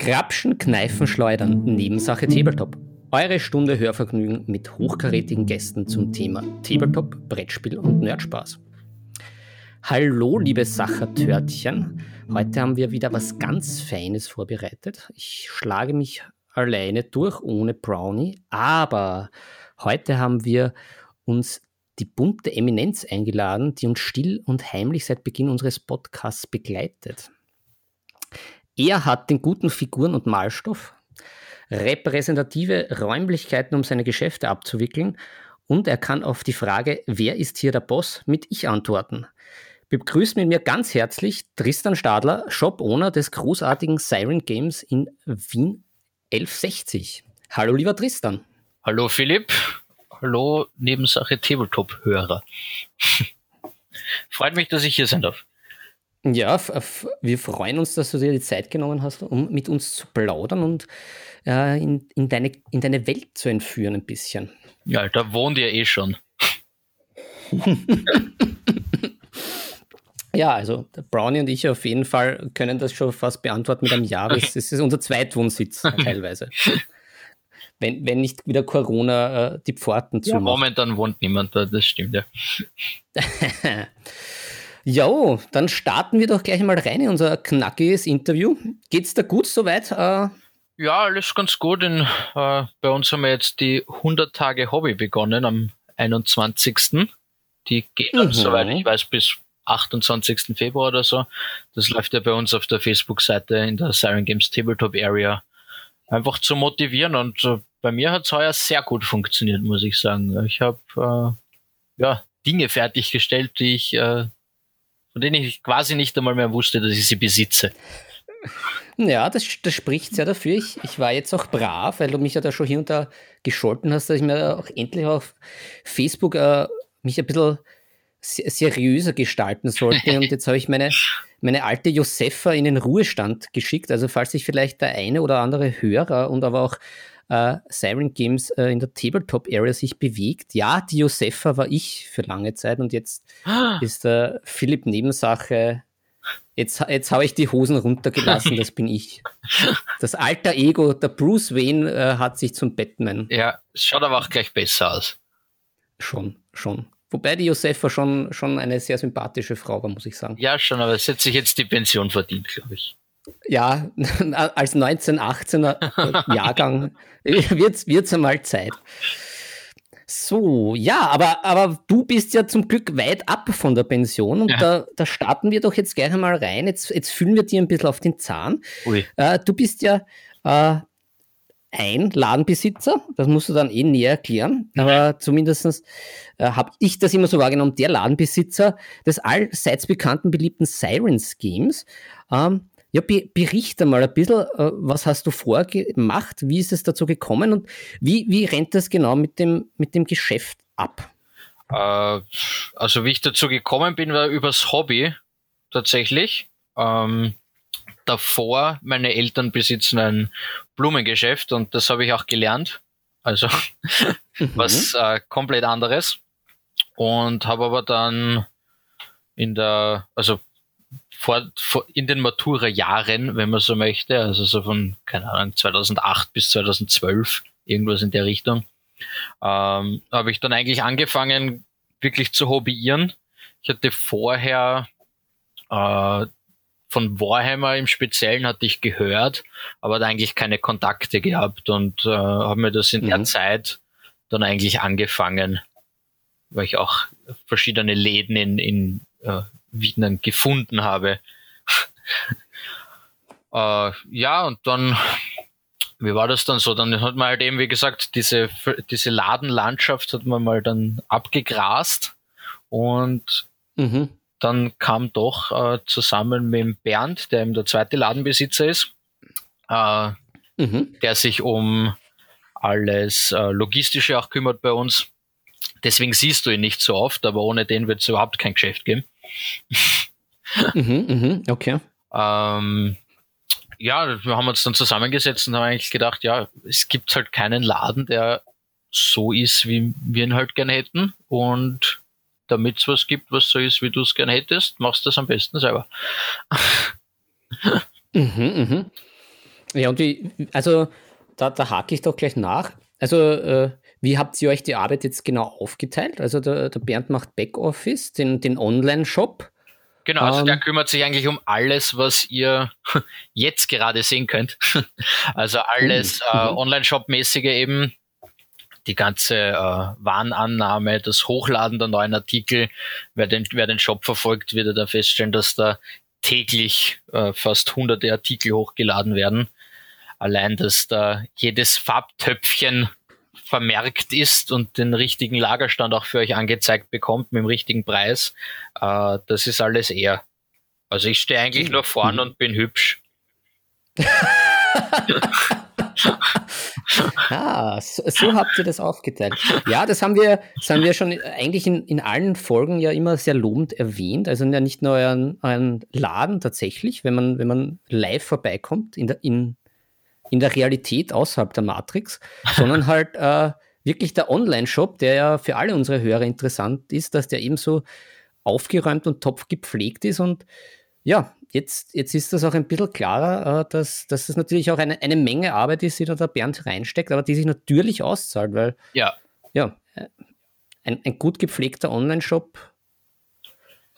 Grapschen, Kneifen, Schleudern, Nebensache Tabletop. Eure Stunde Hörvergnügen mit hochkarätigen Gästen zum Thema Tabletop, Brettspiel und Nerdspaß. Hallo, liebe Sachertörtchen. Heute haben wir wieder was ganz Feines vorbereitet. Ich schlage mich alleine durch, ohne Brownie, aber heute haben wir uns die bunte Eminenz eingeladen, die uns still und heimlich seit Beginn unseres Podcasts begleitet. Er hat den guten Figuren- und Malstoff, repräsentative Räumlichkeiten, um seine Geschäfte abzuwickeln und er kann auf die Frage, wer ist hier der Boss, mit Ich antworten. Begrüßt mit mir ganz herzlich Tristan Stadler, Shop-Owner des großartigen Siren Games in Wien 1160. Hallo lieber Tristan. Hallo Philipp. Hallo Nebensache Tabletop-Hörer. Freut mich, dass ich hier sein darf. Ja, wir freuen uns, dass du dir die Zeit genommen hast, um mit uns zu plaudern und äh, in, in, deine, in deine Welt zu entführen ein bisschen. Ja, da wohnt ihr eh schon. Ja, also der Brownie und ich auf jeden Fall können das schon fast beantworten mit einem Ja. Es ist unser Zweitwohnsitz teilweise. Wenn, wenn nicht wieder Corona äh, die Pforten zu. Ja, momentan wohnt niemand da, das stimmt ja. jo, dann starten wir doch gleich mal rein in unser knackiges Interview. Geht's da gut soweit? Äh, ja, alles ganz gut. In, äh, bei uns haben wir jetzt die 100 Tage Hobby begonnen am 21. Die geht mhm. soweit ich weiß, bis 28. Februar oder so. Das läuft ja bei uns auf der Facebook-Seite in der Siren Games Tabletop Area. Einfach zu motivieren und äh, bei mir hat es heuer sehr gut funktioniert, muss ich sagen. Ich habe äh, ja, Dinge fertiggestellt, die ich, äh, von denen ich quasi nicht einmal mehr wusste, dass ich sie besitze. Ja, das, das spricht sehr dafür. Ich, ich war jetzt auch brav, weil du mich ja da schon hier und da gescholten hast, dass ich mir auch endlich auf Facebook äh, mich ein bisschen seriöser gestalten sollte. Und jetzt habe ich meine, meine alte Josefa in den Ruhestand geschickt. Also falls sich vielleicht der eine oder andere Hörer und aber auch äh, Siren Games äh, in der Tabletop-Area sich bewegt. Ja, die Josefa war ich für lange Zeit und jetzt ah. ist der äh, Philipp Nebensache. Jetzt, jetzt habe ich die Hosen runtergelassen, das bin ich. Das alter Ego, der Bruce Wayne äh, hat sich zum Batman. Ja, schaut aber auch gleich besser aus. Schon, schon. Wobei die Josefa schon, schon eine sehr sympathische Frau war, muss ich sagen. Ja, schon, aber es hat sich jetzt die Pension verdient, glaube ich. Ja, als 1918er Jahrgang wird es einmal Zeit. So, ja, aber, aber du bist ja zum Glück weit ab von der Pension und ja. da, da starten wir doch jetzt gleich einmal rein. Jetzt, jetzt fühlen wir dir ein bisschen auf den Zahn. Äh, du bist ja äh, ein Ladenbesitzer, das musst du dann eh näher erklären, aber zumindest äh, habe ich das immer so wahrgenommen, der Ladenbesitzer des allseits bekannten, beliebten Sirens Games. Ähm, ja, be berichte mal ein bisschen, äh, was hast du vorgemacht, wie ist es dazu gekommen und wie, wie rennt das genau mit dem, mit dem Geschäft ab? Äh, also wie ich dazu gekommen bin, war übers Hobby tatsächlich. Ähm, davor, meine Eltern besitzen ein Blumengeschäft und das habe ich auch gelernt. Also mhm. was äh, komplett anderes. Und habe aber dann in der, also vor, vor, in den Matura-Jahren, wenn man so möchte, also so von, keine Ahnung, 2008 bis 2012, irgendwas in der Richtung, ähm, habe ich dann eigentlich angefangen, wirklich zu hobbyieren. Ich hatte vorher äh, von Warhammer im Speziellen hatte ich gehört, aber eigentlich keine Kontakte gehabt und äh, habe mir das in mhm. der Zeit dann eigentlich angefangen, weil ich auch verschiedene Läden in, in äh, Wien gefunden habe. äh, ja, und dann, wie war das dann so? Dann hat man halt eben, wie gesagt, diese, diese Ladenlandschaft hat man mal dann abgegrast und mhm dann kam doch äh, zusammen mit dem Bernd, der eben der zweite Ladenbesitzer ist, äh, mhm. der sich um alles äh, Logistische auch kümmert bei uns. Deswegen siehst du ihn nicht so oft, aber ohne den wird es überhaupt kein Geschäft geben. mhm, mhm, okay. Ähm, ja, wir haben uns dann zusammengesetzt und haben eigentlich gedacht, ja, es gibt halt keinen Laden, der so ist, wie wir ihn halt gerne hätten. Und damit es was gibt, was so ist, wie du es gerne hättest, machst du das am besten selber. mhm, mhm. Ja, und wie, also da, da hake ich doch gleich nach. Also, äh, wie habt ihr euch die Arbeit jetzt genau aufgeteilt? Also, der, der Bernd macht Backoffice, den, den Online-Shop. Genau, also der ähm, kümmert sich eigentlich um alles, was ihr jetzt gerade sehen könnt. also alles uh, äh, Online-Shop-mäßige eben, die ganze äh, Warnannahme, das Hochladen der neuen Artikel. Wer den, wer den Shop verfolgt, wird da feststellen, dass da täglich äh, fast hunderte Artikel hochgeladen werden. Allein, dass da jedes Farbtöpfchen vermerkt ist und den richtigen Lagerstand auch für euch angezeigt bekommt mit dem richtigen Preis, äh, das ist alles er. Also ich stehe eigentlich nur vorne mhm. und bin hübsch. ah, so, so, habt ihr das aufgeteilt. Ja, das haben wir, das haben wir schon eigentlich in, in allen Folgen ja immer sehr lobend erwähnt. Also ja nicht nur euren, euren Laden tatsächlich, wenn man, wenn man live vorbeikommt in der, in, in der Realität außerhalb der Matrix, sondern halt äh, wirklich der Online-Shop, der ja für alle unsere Hörer interessant ist, dass der ebenso aufgeräumt und top gepflegt ist und ja, jetzt, jetzt ist das auch ein bisschen klarer, äh, dass, dass das natürlich auch eine, eine Menge Arbeit ist, die da der Bernd reinsteckt, aber die sich natürlich auszahlt, weil ja, ja äh, ein, ein gut gepflegter Online-Shop,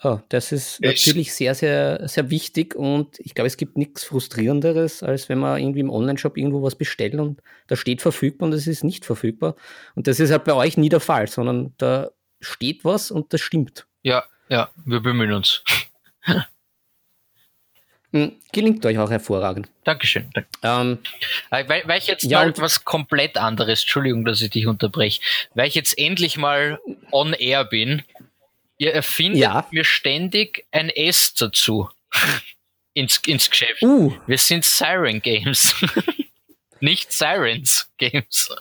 oh, das ist es natürlich sehr, sehr, sehr wichtig und ich glaube, es gibt nichts Frustrierenderes, als wenn man irgendwie im Online-Shop irgendwo was bestellt und da steht verfügbar und es ist nicht verfügbar. Und das ist halt bei euch nie der Fall, sondern da steht was und das stimmt. Ja, ja, wir bemühen uns. Hm, gelingt euch auch hervorragend. Dankeschön. Ähm, äh, weil, weil ich jetzt ja, mal was komplett anderes, Entschuldigung, dass ich dich unterbreche, weil ich jetzt endlich mal on air bin, ihr erfindet ja. mir ständig ein S dazu ins, ins Geschäft. Uh. Wir sind Siren Games. Nicht Sirens Games.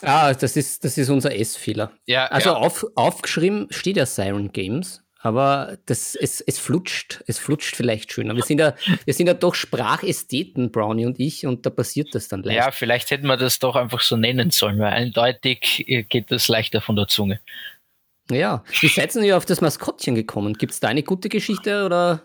ah, das ist, das ist unser S-Fehler. Ja, also ja. Auf, aufgeschrieben steht ja Siren Games aber das, es, es flutscht, es flutscht vielleicht schöner. Wir sind ja, wir sind ja doch Sprachästheten, Brownie und ich, und da passiert das dann leicht. Ja, vielleicht hätten wir das doch einfach so nennen sollen, weil eindeutig geht das leichter von der Zunge. Ja, wie seid ihr auf das Maskottchen gekommen? Gibt es da eine gute Geschichte oder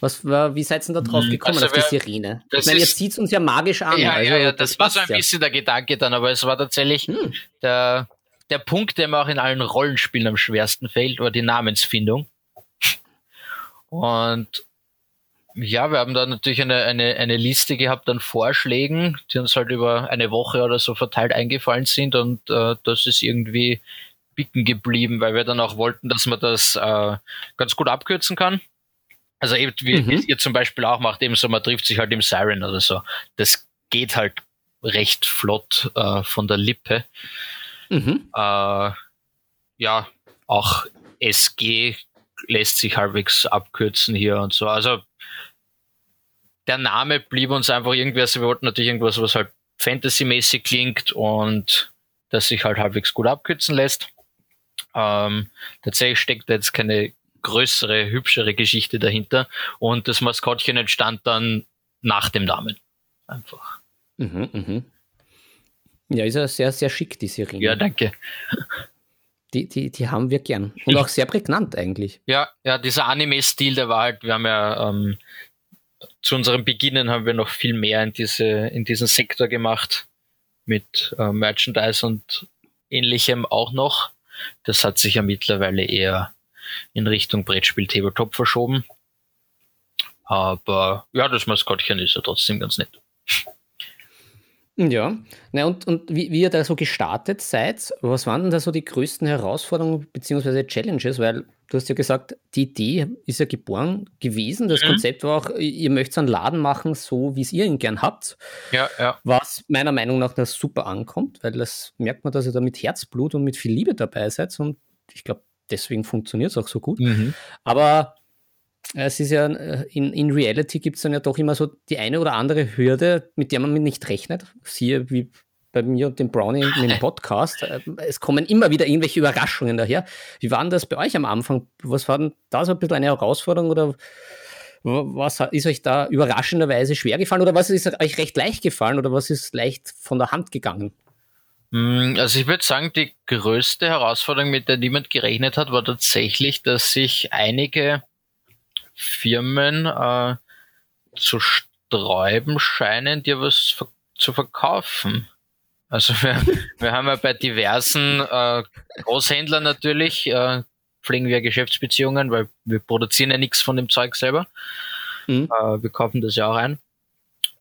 was war, wie seid ihr da drauf hm, gekommen, also, auf die Sirene? Ich meine, jetzt sieht es uns ja magisch an. Ja, also, ja, ja, das, das war so ein bisschen der Gedanke dann, aber es war tatsächlich hm. der, der Punkt, der mir auch in allen Rollenspielen am schwersten fällt, war die Namensfindung. Und ja, wir haben da natürlich eine, eine, eine Liste gehabt an Vorschlägen, die uns halt über eine Woche oder so verteilt eingefallen sind und äh, das ist irgendwie bicken geblieben, weil wir dann auch wollten, dass man das äh, ganz gut abkürzen kann. Also eben, wie mhm. ihr zum Beispiel auch macht, eben so, man trifft sich halt im Siren oder so. Das geht halt recht flott äh, von der Lippe. Mhm. Äh, ja, auch SG lässt sich halbwegs abkürzen hier und so. Also der Name blieb uns einfach irgendwie, also wir wollten natürlich irgendwas, was halt Fantasy-mäßig klingt und das sich halt halbwegs gut abkürzen lässt. Ähm, tatsächlich steckt da jetzt keine größere, hübschere Geschichte dahinter und das Maskottchen entstand dann nach dem Namen. Einfach. Mhm, mhm. Ja, ist ja sehr, sehr schick, die Serie. Ja, danke. Die, die, die haben wir gern. Und auch sehr prägnant eigentlich. Ja, ja, dieser Anime-Stil, der war halt, wir haben ja ähm, zu unserem Beginnen haben wir noch viel mehr in, diese, in diesen Sektor gemacht. Mit äh, Merchandise und ähnlichem auch noch. Das hat sich ja mittlerweile eher in Richtung Brettspiel Tabletop verschoben. Aber ja, das Maskottchen ist ja trotzdem ganz nett. Ja, Na und, und wie, wie ihr da so gestartet seid, was waren denn da so die größten Herausforderungen bzw. Challenges? Weil du hast ja gesagt, die Idee ist ja geboren gewesen. Das mhm. Konzept war auch, ihr möchtet einen Laden machen, so wie es ihr ihn gern habt. Ja, ja. Was meiner Meinung nach das super ankommt, weil das merkt man, dass ihr da mit Herzblut und mit viel Liebe dabei seid. Und ich glaube, deswegen funktioniert es auch so gut. Mhm. Aber es ist ja, äh, in, in Reality gibt es dann ja doch immer so die eine oder andere Hürde, mit der man nicht rechnet. Siehe wie bei mir und dem Brownie in dem Podcast. Äh, es kommen immer wieder irgendwelche Überraschungen daher. Wie war denn das bei euch am Anfang? Was war denn da so ein bisschen eine Herausforderung oder was ist euch da überraschenderweise schwer gefallen oder was ist euch recht leicht gefallen oder was ist leicht von der Hand gegangen? Mm, also ich würde sagen, die größte Herausforderung, mit der niemand gerechnet hat, war tatsächlich, dass sich einige Firmen äh, zu sträuben scheinen, dir was zu verkaufen. Also wir, wir haben ja bei diversen äh, Großhändlern natürlich, äh, pflegen wir Geschäftsbeziehungen, weil wir produzieren ja nichts von dem Zeug selber. Mhm. Äh, wir kaufen das ja auch ein.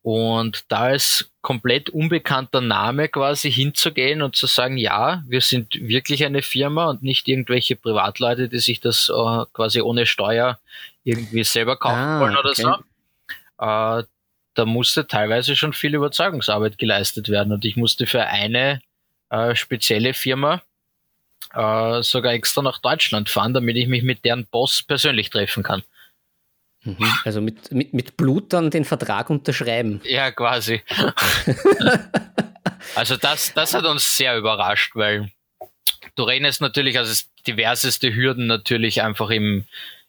Und da ist komplett unbekannter Name quasi hinzugehen und zu sagen, ja, wir sind wirklich eine Firma und nicht irgendwelche Privatleute, die sich das äh, quasi ohne Steuer irgendwie selber kaufen ah, wollen oder okay. so. Äh, da musste teilweise schon viel Überzeugungsarbeit geleistet werden und ich musste für eine äh, spezielle Firma äh, sogar extra nach Deutschland fahren, damit ich mich mit deren Boss persönlich treffen kann. Mhm. Also mit, mit, mit Blut dann den Vertrag unterschreiben. Ja, quasi. also das, das hat uns sehr überrascht, weil du rechnest natürlich, also diverseste Hürden natürlich einfach im,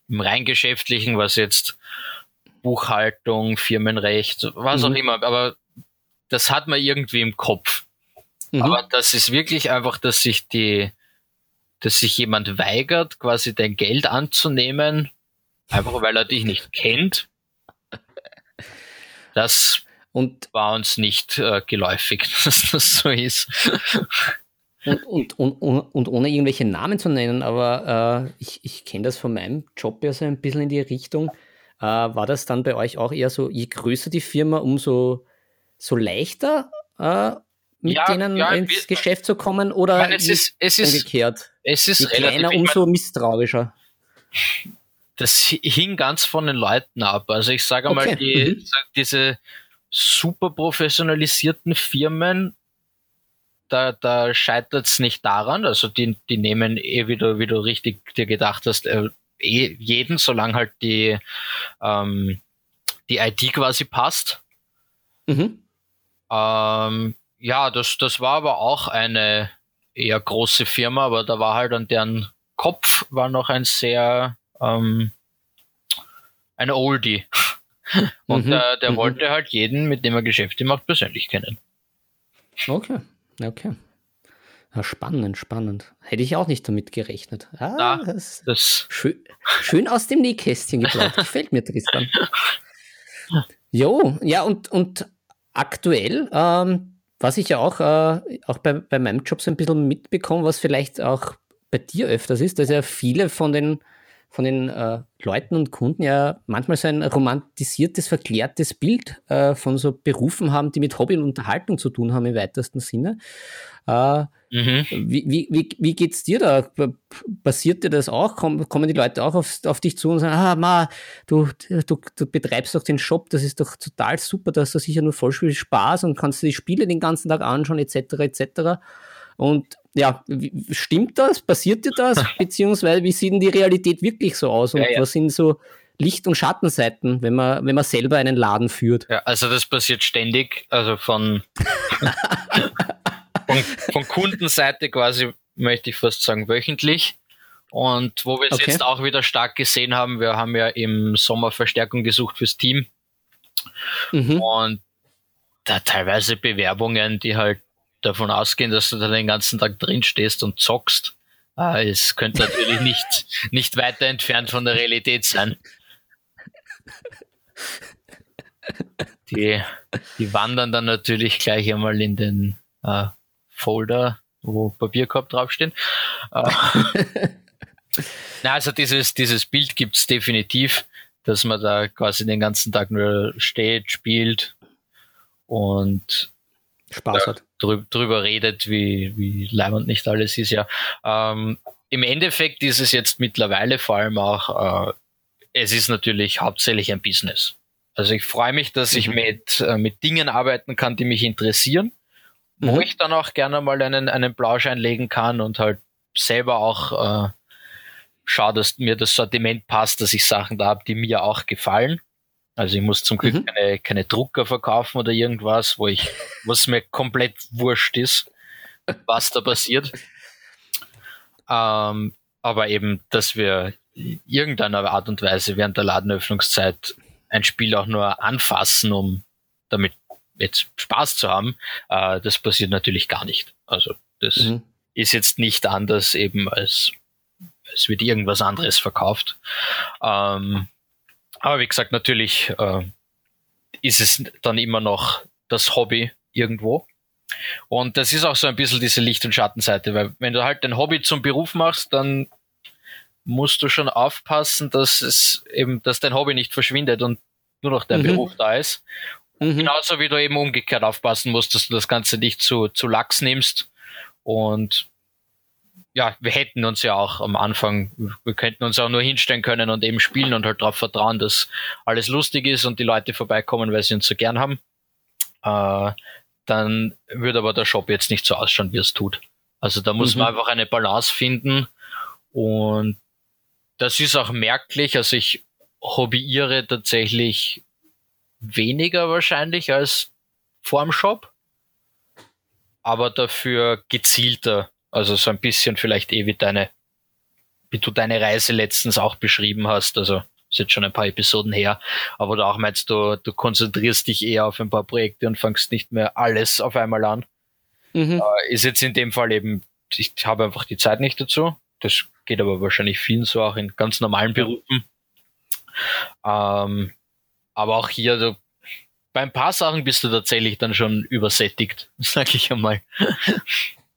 im rein geschäftlichen, was jetzt Buchhaltung, Firmenrecht, was mhm. auch immer, aber das hat man irgendwie im Kopf. Mhm. Aber das ist wirklich einfach, dass sich die, dass sich jemand weigert, quasi dein Geld anzunehmen, Einfach weil er dich nicht kennt. Das und war uns nicht äh, geläufig, dass das so ist. Und, und, und, und, ohne irgendwelche Namen zu nennen, aber äh, ich, ich kenne das von meinem Job ja so ein bisschen in die Richtung. Äh, war das dann bei euch auch eher so, je größer die Firma, umso so leichter äh, mit ja, denen ja, ins Geschäft zu kommen oder meine, es ist, es umgekehrt? Es ist je kleiner, umso misstrauischer das hing ganz von den Leuten ab. Also ich sage okay. mal, die, mhm. diese super professionalisierten Firmen, da, da scheitert es nicht daran. Also die, die nehmen eh, wie du, wie du richtig dir gedacht hast, äh, eh jeden, solange halt die, ähm, die IT quasi passt. Mhm. Ähm, ja, das, das war aber auch eine eher große Firma, aber da war halt an deren Kopf war noch ein sehr ähm, ein Oldie. Und mhm. äh, der mhm. wollte halt jeden, mit dem er Geschäfte macht, persönlich kennen. Okay, okay. Ja, spannend, spannend. Hätte ich auch nicht damit gerechnet. Ah, Na, das, das schön, schön, aus dem Nähkästchen geplaudert. Gefällt mir, Tristan. Jo, ja, und, und aktuell, ähm, was ich ja auch, äh, auch bei, bei meinem Job so ein bisschen mitbekomme, was vielleicht auch bei dir öfters ist, dass ja viele von den von den äh, Leuten und Kunden ja manchmal so ein romantisiertes, verklärtes Bild äh, von so Berufen haben, die mit Hobby und Unterhaltung zu tun haben im weitesten Sinne. Äh, mhm. Wie, wie, wie, wie geht's dir da? Passiert dir das auch? Komm, kommen die Leute auch auf, auf dich zu und sagen, ah, Ma, du, du, du betreibst doch den Shop, das ist doch total super, da hast du sicher nur voll viel Spaß und kannst dir die Spiele den ganzen Tag anschauen, etc., etc. Und ja, stimmt das? Passiert dir das? Beziehungsweise wie sieht denn die Realität wirklich so aus? Und ja, ja. was sind so Licht- und Schattenseiten, wenn man, wenn man selber einen Laden führt? Ja, also das passiert ständig, also von, von, von Kundenseite quasi, möchte ich fast sagen, wöchentlich. Und wo wir es okay. jetzt auch wieder stark gesehen haben, wir haben ja im Sommer Verstärkung gesucht fürs Team. Mhm. Und da teilweise Bewerbungen, die halt davon ausgehen, dass du da den ganzen Tag drin stehst und zockst. Ah, es könnte natürlich nicht, nicht weiter entfernt von der Realität sein. Die, die wandern dann natürlich gleich einmal in den äh, Folder, wo Papierkorb draufstehen. Äh, na, also dieses, dieses Bild gibt es definitiv, dass man da quasi den ganzen Tag nur steht, spielt und Spaß hat. Drü drüber redet, wie, wie leibend nicht alles ist, ja. Ähm, Im Endeffekt ist es jetzt mittlerweile vor allem auch, äh, es ist natürlich hauptsächlich ein Business. Also ich freue mich, dass ich mhm. mit, äh, mit Dingen arbeiten kann, die mich interessieren, wo mhm. ich dann auch gerne mal einen, einen Blauschein legen kann und halt selber auch äh, schaue, dass mir das Sortiment passt, dass ich Sachen da habe, die mir auch gefallen. Also ich muss zum Glück mhm. keine, keine Drucker verkaufen oder irgendwas, wo ich, was mir komplett wurscht ist, was da passiert. Ähm, aber eben, dass wir irgendeiner Art und Weise während der Ladenöffnungszeit ein Spiel auch nur anfassen, um damit jetzt Spaß zu haben, äh, das passiert natürlich gar nicht. Also das mhm. ist jetzt nicht anders eben als es wird irgendwas anderes verkauft. Ähm, aber wie gesagt, natürlich äh, ist es dann immer noch das Hobby irgendwo. Und das ist auch so ein bisschen diese Licht- und Schattenseite, weil wenn du halt dein Hobby zum Beruf machst, dann musst du schon aufpassen, dass es eben, dass dein Hobby nicht verschwindet und nur noch dein mhm. Beruf da ist. Mhm. Genauso wie du eben umgekehrt aufpassen musst, dass du das Ganze nicht zu, zu lax nimmst. Und ja, wir hätten uns ja auch am Anfang, wir könnten uns auch nur hinstellen können und eben spielen und halt darauf vertrauen, dass alles lustig ist und die Leute vorbeikommen, weil sie uns so gern haben. Äh, dann würde aber der Shop jetzt nicht so ausschauen, wie es tut. Also da muss mhm. man einfach eine Balance finden und das ist auch merklich. Also ich hobbyiere tatsächlich weniger wahrscheinlich als vorm Shop, aber dafür gezielter. Also so ein bisschen vielleicht eh wie deine, wie du deine Reise letztens auch beschrieben hast. Also ist jetzt schon ein paar Episoden her, aber du auch meinst, du, du konzentrierst dich eher auf ein paar Projekte und fangst nicht mehr alles auf einmal an. Mhm. Äh, ist jetzt in dem Fall eben, ich habe einfach die Zeit nicht dazu. Das geht aber wahrscheinlich vielen so auch in ganz normalen Berufen. Ähm, aber auch hier, du, bei ein paar Sachen bist du tatsächlich dann schon übersättigt, sag ich einmal.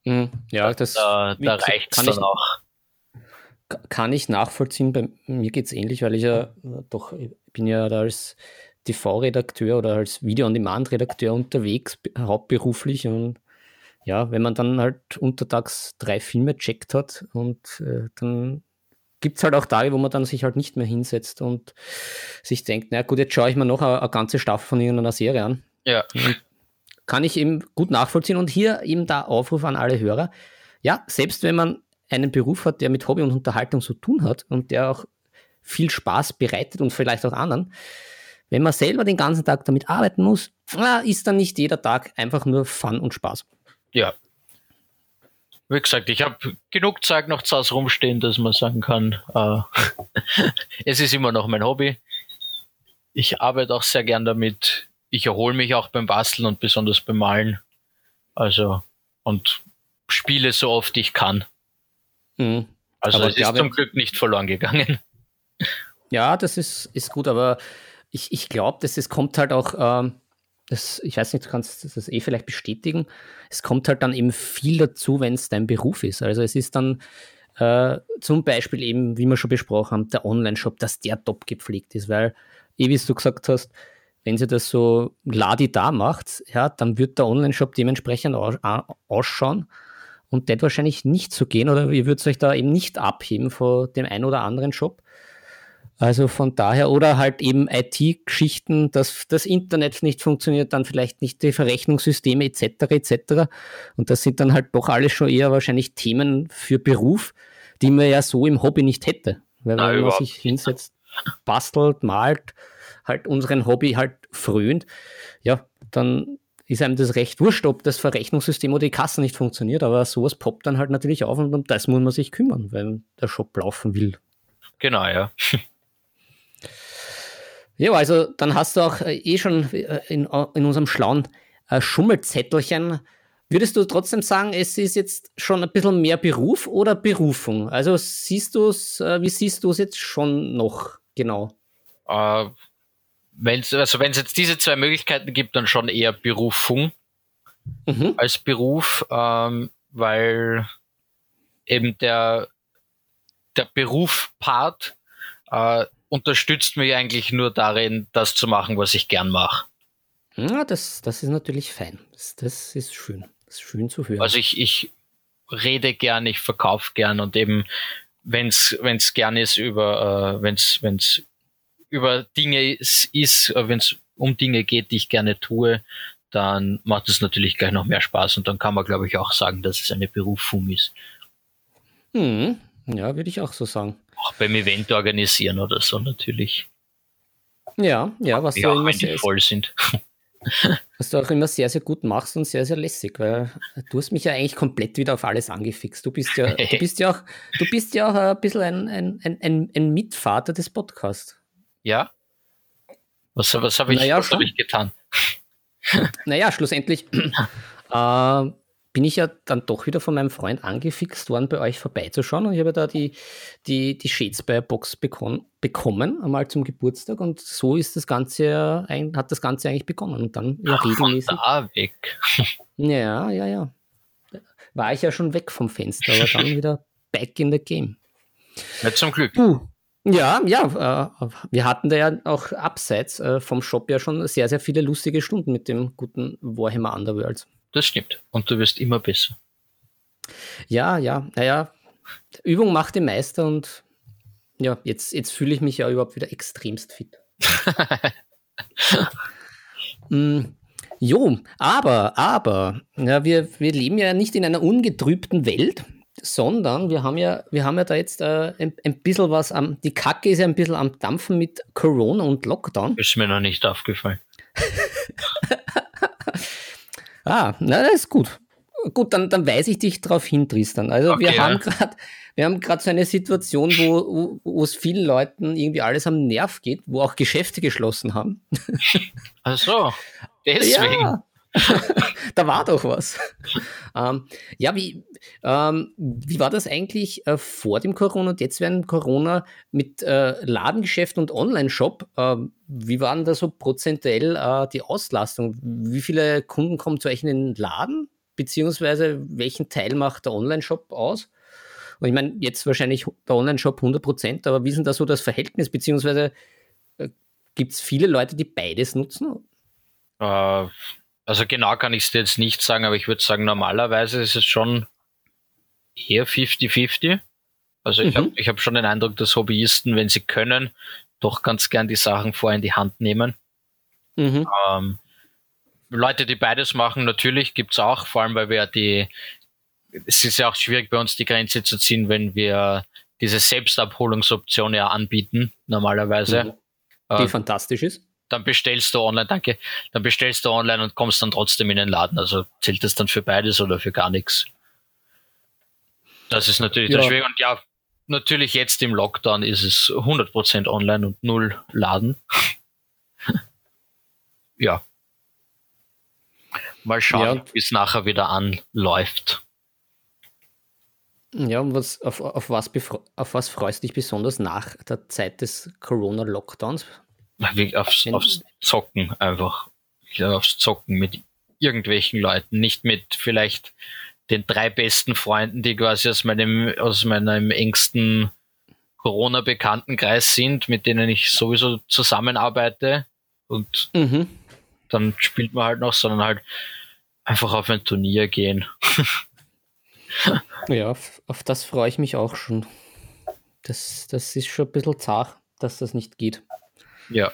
Mhm. Ja, das da, da reicht es dann ich, auch. Kann ich nachvollziehen. Bei mir geht es ähnlich, weil ich ja doch, ich bin ja da als TV-Redakteur oder als Video-on-Demand-Redakteur unterwegs, hauptberuflich und ja, wenn man dann halt untertags drei Filme checkt hat und äh, dann gibt es halt auch Tage, wo man dann sich halt nicht mehr hinsetzt und sich denkt, na gut, jetzt schaue ich mir noch eine, eine ganze Staffel von irgendeiner Serie an. Ja. Und kann ich eben gut nachvollziehen und hier eben da Aufruf an alle Hörer. Ja, selbst wenn man einen Beruf hat, der mit Hobby und Unterhaltung zu tun hat und der auch viel Spaß bereitet und vielleicht auch anderen, wenn man selber den ganzen Tag damit arbeiten muss, ist dann nicht jeder Tag einfach nur Fun und Spaß. Ja. Wie gesagt, ich habe genug Zeug noch zu Hause rumstehen, dass man sagen kann, äh, es ist immer noch mein Hobby. Ich arbeite auch sehr gern damit. Ich erhole mich auch beim Basteln und besonders beim Malen. Also, und spiele so oft ich kann. Mhm. Also aber es ist zum Glück nicht verloren gegangen. Ja, das ist, ist gut, aber ich, ich glaube, dass es kommt halt auch, ähm, das, ich weiß nicht, du kannst das eh vielleicht bestätigen, es kommt halt dann eben viel dazu, wenn es dein Beruf ist. Also es ist dann äh, zum Beispiel eben, wie wir schon besprochen haben, der Online-Shop, dass der top gepflegt ist, weil, eh wie du gesagt hast, wenn sie das so ladi da macht, ja, dann wird der Online-Shop dementsprechend ausschauen und das wahrscheinlich nicht so gehen oder ihr würdet euch da eben nicht abheben von dem einen oder anderen Shop. Also von daher, oder halt eben IT-Geschichten, dass das Internet nicht funktioniert, dann vielleicht nicht die Verrechnungssysteme etc. etc. Und das sind dann halt doch alles schon eher wahrscheinlich Themen für Beruf, die man ja so im Hobby nicht hätte. Weil wenn man sich hinsetzt, bastelt, malt, halt unseren Hobby halt frönt, ja, dann ist einem das recht wurscht, ob das Verrechnungssystem oder die Kasse nicht funktioniert, aber sowas poppt dann halt natürlich auf und um das muss man sich kümmern, wenn der Shop laufen will. Genau, ja. Ja, also dann hast du auch äh, eh schon äh, in, in unserem schlauen äh, Schummelzettelchen. Würdest du trotzdem sagen, es ist jetzt schon ein bisschen mehr Beruf oder Berufung? Also siehst du es, wie siehst du es jetzt schon noch genau? Äh, wenn's, also wenn es jetzt diese zwei Möglichkeiten gibt, dann schon eher Berufung mhm. als Beruf, ähm, weil eben der, der Beruf-Part äh, unterstützt mich eigentlich nur darin, das zu machen, was ich gern mache. Ja, das, das ist natürlich fein. Das, das ist schön. Das ist schön zu hören. Also ich, ich rede gern, ich verkaufe gern und eben, wenn es gern ist über, äh, wenn es über Dinge ist, ist wenn es um Dinge geht, die ich gerne tue, dann macht es natürlich gleich noch mehr Spaß und dann kann man, glaube ich, auch sagen, dass es eine Berufung ist. Hm, ja, würde ich auch so sagen. Auch beim Event organisieren oder so natürlich. Ja, ja, was ja, du immer sehr, voll sind. Was du auch immer sehr, sehr gut machst und sehr, sehr lässig, weil du hast mich ja eigentlich komplett wieder auf alles angefixt. Du bist ja, du bist ja auch, du bist ja auch ein bisschen ein, ein, ein, ein Mitvater des Podcasts. Ja? Was, was habe ich, naja, hab ich getan? naja, schlussendlich äh, bin ich ja dann doch wieder von meinem Freund angefixt worden, bei euch vorbeizuschauen. Und ich habe da die, die, die Shadespire-Box bekommen, bekommen, einmal zum Geburtstag. Und so ist das Ganze, hat das Ganze eigentlich begonnen. Und dann ja Ach, regelmäßig. Da weg. Ja, ja, ja. War ich ja schon weg vom Fenster, aber dann wieder back in the game. Ja, zum Glück. Uh, ja, ja, äh, wir hatten da ja auch abseits äh, vom Shop ja schon sehr, sehr viele lustige Stunden mit dem guten Warhammer Underworlds. Das stimmt. Und du wirst immer besser. Ja, ja, naja, Übung macht den Meister und ja, jetzt, jetzt fühle ich mich ja überhaupt wieder extremst fit. mm, jo, aber, aber, ja, wir, wir leben ja nicht in einer ungetrübten Welt, sondern wir haben ja, wir haben ja da jetzt äh, ein, ein bisschen was am, die Kacke ist ja ein bisschen am Dampfen mit Corona und Lockdown. Ist mir noch nicht aufgefallen. ah, na, das ist gut. Gut, dann, dann weise ich dich darauf hin, Tristan. Also Okay, wir ja. haben gerade wir haben gerade so eine Situation, wo, wo, wo es vielen Leuten irgendwie alles am Nerv geht, wo auch Geschäfte geschlossen haben. Ach so. Deswegen. Ja. da war doch was. ähm, ja, wie, ähm, wie war das eigentlich äh, vor dem Corona und jetzt während Corona mit äh, Ladengeschäft und Online-Shop? Ähm, wie war denn da so prozentuell äh, die Auslastung? Wie viele Kunden kommen zu euch in den Laden? Beziehungsweise welchen Teil macht der Online-Shop aus? Und ich meine, jetzt wahrscheinlich der Online-Shop 100 Prozent, aber wie ist denn da so das Verhältnis? Beziehungsweise äh, gibt es viele Leute, die beides nutzen? Also genau kann ich es dir jetzt nicht sagen, aber ich würde sagen, normalerweise ist es schon eher 50-50. Also ich Mhm. habe ich hab schon den Eindruck, dass Hobbyisten, wenn sie können, doch ganz gern die Sachen vor in die Hand nehmen. Mhm. Ähm, Leute, die beides machen, natürlich gibt's auch, vor allem weil wir die, es ist ja auch schwierig bei uns die Grenze zu ziehen, wenn wir diese Selbstabholungsoption ja anbieten, normalerweise. Mhm. Die Äh, fantastisch ist. Dann bestellst du online, danke, dann bestellst du online und kommst dann trotzdem in den Laden. Also zählt das dann für beides oder für gar nichts? Das ist natürlich Ja. der Schwierige. Und ja, natürlich jetzt im Lockdown ist es 100% online und null Laden. ja. Mal schauen, Ja. wie es nachher wieder anläuft. Ja, und was, auf, auf, was auf was freust du dich besonders nach der Zeit des Corona-Lockdowns? Aufs, aufs Zocken einfach. Aufs Zocken mit irgendwelchen Leuten, nicht mit vielleicht den drei besten Freunden, die quasi aus meinem, aus meinem engsten Corona-Bekanntenkreis sind, mit denen ich sowieso zusammenarbeite. Und Mhm. dann spielt man halt noch, sondern halt einfach auf ein Turnier gehen. Ja, auf, auf das freue ich mich auch schon. Das, das ist schon ein bisschen zart, dass das nicht geht. Ja.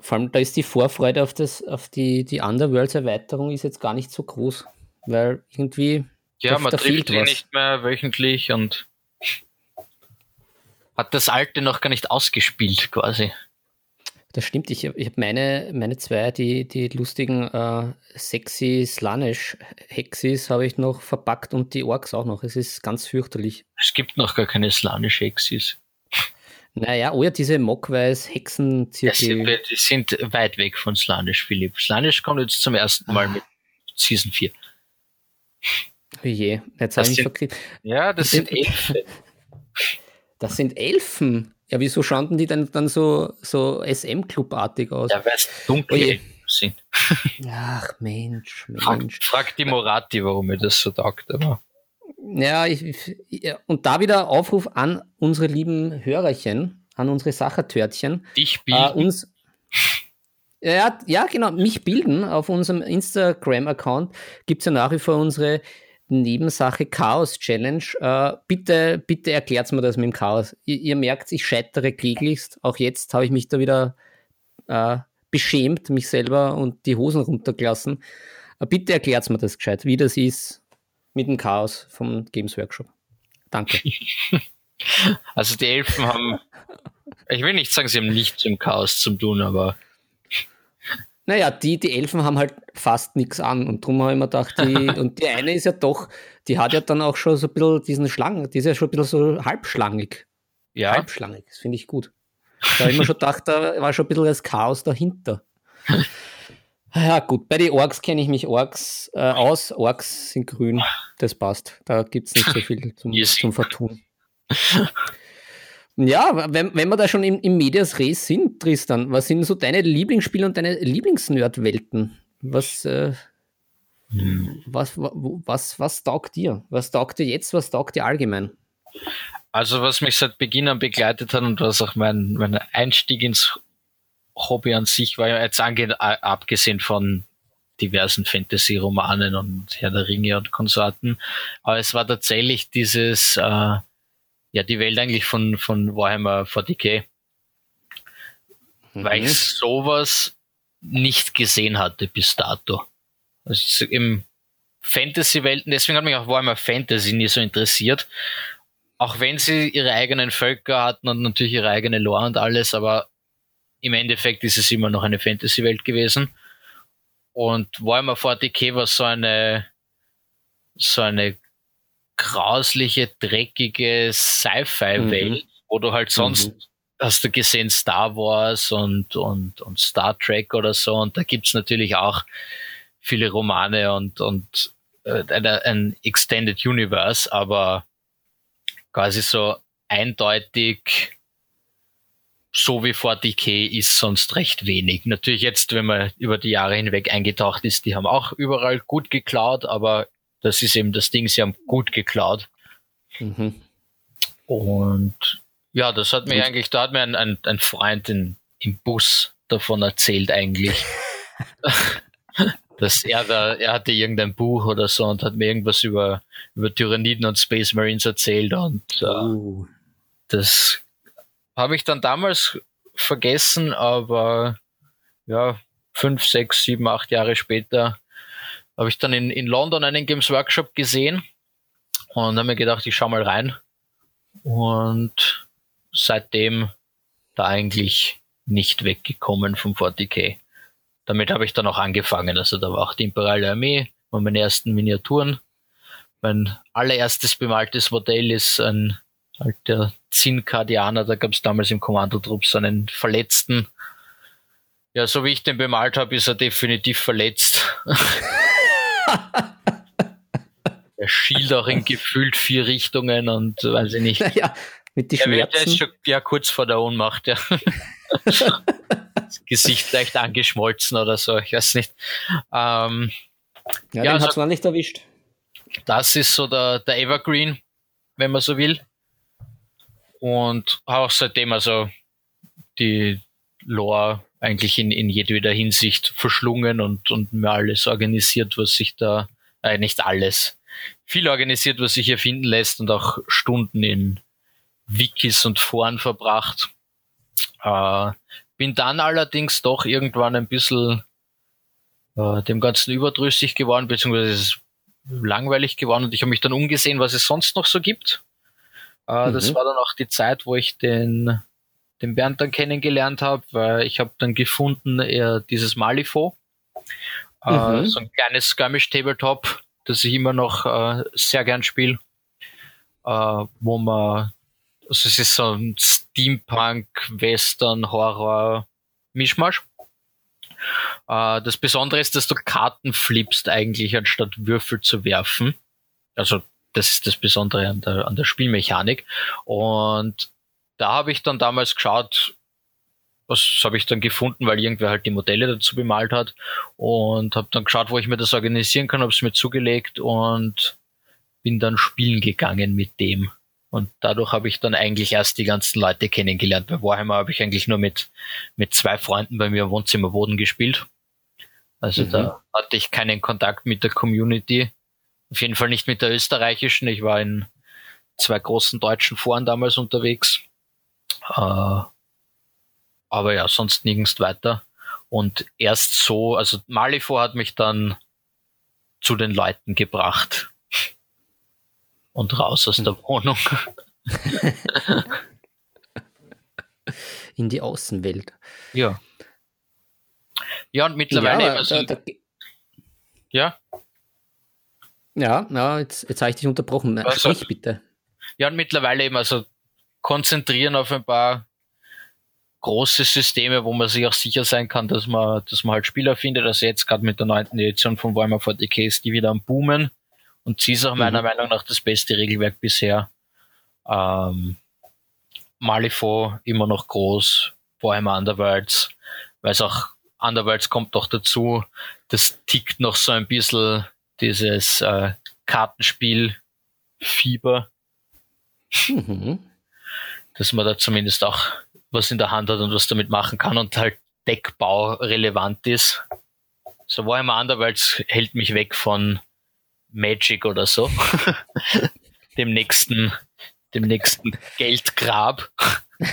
Vor allem, da ist die Vorfreude auf, das, auf die, die Underworlds-Erweiterung ist jetzt gar nicht so groß, weil irgendwie Ja, man trifft sich was. nicht mehr wöchentlich und hat das alte noch gar nicht ausgespielt quasi. Das stimmt, ich, ich habe meine, meine zwei, die, die lustigen äh, sexy Slanish-Hexis habe ich noch verpackt und die Orks auch noch. Es ist ganz fürchterlich. Es gibt noch gar keine slanische Exis. Naja, oh ja, diese Mockweiß Ja, die sind weit weg von Slanisch, Philipp. Slanisch kommt jetzt zum ersten Mal Ah. mit Season 4. Oh je, jetzt Das habe ich verkriegt. Ja, das sind Elfen. Das sind Elfen. Ja, wieso schauen denn die dann, dann so, so SM-Club-artig aus? Ja, weil es Oje. Elfen sind. Ach, Mensch, Frag, Mensch. frag die Morati, warum mir das so taugt. Aber Ja, ich, und da wieder Aufruf an unsere lieben Hörerchen, an unsere Sachertörtchen. dich Äh, bilden. uns, ja, ja, genau, mich bilden. Auf unserem Instagram-Account gibt es ja nach wie vor unsere Nebensache Chaos Challenge. Äh, bitte, bitte erklärt mir das mit dem Chaos. Ihr, ihr merkt, ich scheitere kläglichst. Auch jetzt habe ich mich da wieder äh, beschämt, mich selber und die Hosen runtergelassen. Äh, bitte erklärt mir das gescheit, wie das ist mit dem Chaos vom Games Workshop. Danke. also die Elfen haben, ich will nicht sagen, sie haben nichts im Chaos zu tun, aber Naja, die, die Elfen haben halt fast nichts an und darum habe ich mir gedacht, die, und die eine ist ja doch, die hat ja dann auch schon so ein bisschen diesen Schlangen, die ist ja schon ein bisschen so halbschlangig. ja, Halbschlangig, das finde ich gut. Da habe ich mir schon gedacht, da war schon ein bisschen das Chaos dahinter. Ja, gut, bei den Orks kenne ich mich Orks äh, aus. Orks sind grün, das passt. Da gibt es nicht so viel zum, zum Vertun. Ja, wenn, wenn wir da schon im, im Medias Res sind, Tristan, was sind so deine Lieblingsspiele und deine Lieblingsnerd-Welten? Was, äh, hm. was, was, was taugt dir? Was taugt dir jetzt? Was taugt dir allgemein? Also, was mich seit Beginn an begleitet hat und was auch mein, mein Einstieg ins Hobby an sich war, ja jetzt ange abgesehen von diversen Fantasy-Romanen und Herr der Ringe und Konsorten, aber es war tatsächlich dieses, äh, ja, die Welt eigentlich von, von Warhammer 40k. Mhm. Weil ich sowas nicht gesehen hatte bis dato. Also im Fantasy-Welten, deswegen hat mich auch Warhammer Fantasy nie so interessiert. Auch wenn sie ihre eigenen Völker hatten und natürlich ihre eigene Lore und alles, aber im Endeffekt ist es immer noch eine Fantasy-Welt gewesen. Und Warhammer 40k war so eine, so eine grausliche, dreckige Sci-Fi-Welt, mhm. wo du halt sonst mhm. hast du gesehen Star Wars und, und, und Star Trek oder so. Und da gibt's natürlich auch viele Romane und, und äh, ein Extended Universe, aber quasi so eindeutig so wie 40k ist sonst recht wenig. Natürlich jetzt, wenn man über die Jahre hinweg eingetaucht ist, die haben auch überall gut geklaut, aber das ist eben das Ding, sie haben gut geklaut. Mhm. Und ja, das hat mir eigentlich, da hat mir ein, ein, ein Freund in, im Bus davon erzählt eigentlich. dass er da, er hatte irgendein Buch oder so und hat mir irgendwas über, über Tyranniden und Space Marines erzählt und äh, uh. das habe ich dann damals vergessen, aber ja, fünf, sechs, sieben, acht Jahre später habe ich dann in, in London einen Games Workshop gesehen und habe mir gedacht, ich schau mal rein. Und seitdem da eigentlich nicht weggekommen vom 40k. Damit habe ich dann auch angefangen. Also da war auch die Imperiale Armee und meine ersten Miniaturen. Mein allererstes bemaltes Modell ist ein halt der Zinkardianer, da gab es damals im Kommandotrupp so einen Verletzten. Ja, so wie ich den bemalt habe, ist er definitiv verletzt. er schielt auch in gefühlt vier Richtungen und weiß ich nicht. Ja, mit den Schmerzen. Der ist schon ja, kurz vor der Ohnmacht, ja. das Gesicht leicht angeschmolzen oder so, ich weiß nicht. Ähm, ja, ja, den also, hat's noch nicht erwischt. Das ist so der, der Evergreen, wenn man so will. Und auch seitdem also die Lore eigentlich in, in jedweder Hinsicht verschlungen und, und mir alles organisiert, was sich da, äh, nicht alles, viel organisiert, was sich hier finden lässt und auch Stunden in Wikis und Foren verbracht. Äh, bin dann allerdings doch irgendwann ein bisschen äh, dem Ganzen überdrüssig geworden, beziehungsweise langweilig geworden und ich habe mich dann umgesehen, was es sonst noch so gibt. Äh, mhm. Das war dann auch die Zeit, wo ich den, den Bernd dann kennengelernt habe, weil ich habe dann gefunden, er dieses Malifo, äh, mhm. so ein kleines Skirmish-Tabletop, das ich immer noch äh, sehr gern spiele, äh, wo man, also es ist so ein Steampunk, Western, Horror, Mischmasch. Äh, das Besondere ist, dass du Karten flippst eigentlich, anstatt Würfel zu werfen. Also das ist das Besondere an der, an der Spielmechanik. Und da habe ich dann damals geschaut, was habe ich dann gefunden, weil irgendwer halt die Modelle dazu bemalt hat und habe dann geschaut, wo ich mir das organisieren kann, habe es mir zugelegt und bin dann spielen gegangen mit dem. Und dadurch habe ich dann eigentlich erst die ganzen Leute kennengelernt. Bei Warhammer habe ich eigentlich nur mit, mit zwei Freunden bei mir im Wohnzimmerboden gespielt. Also mhm. da hatte ich keinen Kontakt mit der Community. Auf jeden Fall nicht mit der österreichischen. Ich war in zwei großen deutschen Foren damals unterwegs. Äh, aber ja, sonst nirgends weiter. Und erst so, also Malifo hat mich dann zu den Leuten gebracht. Und raus aus der Wohnung. In die Außenwelt. Ja. Ja, und mittlerweile. Ja, also, da, da, ja? Ja, ja jetzt, jetzt habe ich dich unterbrochen. Also, Sprich bitte. Ja, und mittlerweile eben also konzentrieren auf ein paar große Systeme, wo man sich auch sicher sein kann, dass man, dass man halt Spieler findet. Also jetzt gerade mit der neunten Edition von Warhammer 40k ist die wieder am Boomen und sie ist auch mhm. meiner Meinung nach das beste Regelwerk bisher. Ähm, Malifaux immer noch groß, Warhammer Underworlds, weil es auch Underworlds kommt noch dazu, das tickt noch so ein bisschen dieses äh, Kartenspiel-Fieber. Mhm. Dass man da zumindest auch was in der Hand hat und was damit machen kann und halt Deckbau relevant ist. So Warhammer Underworlds hält mich weg von Magic oder so. dem nächsten, dem nächsten Geldgrab.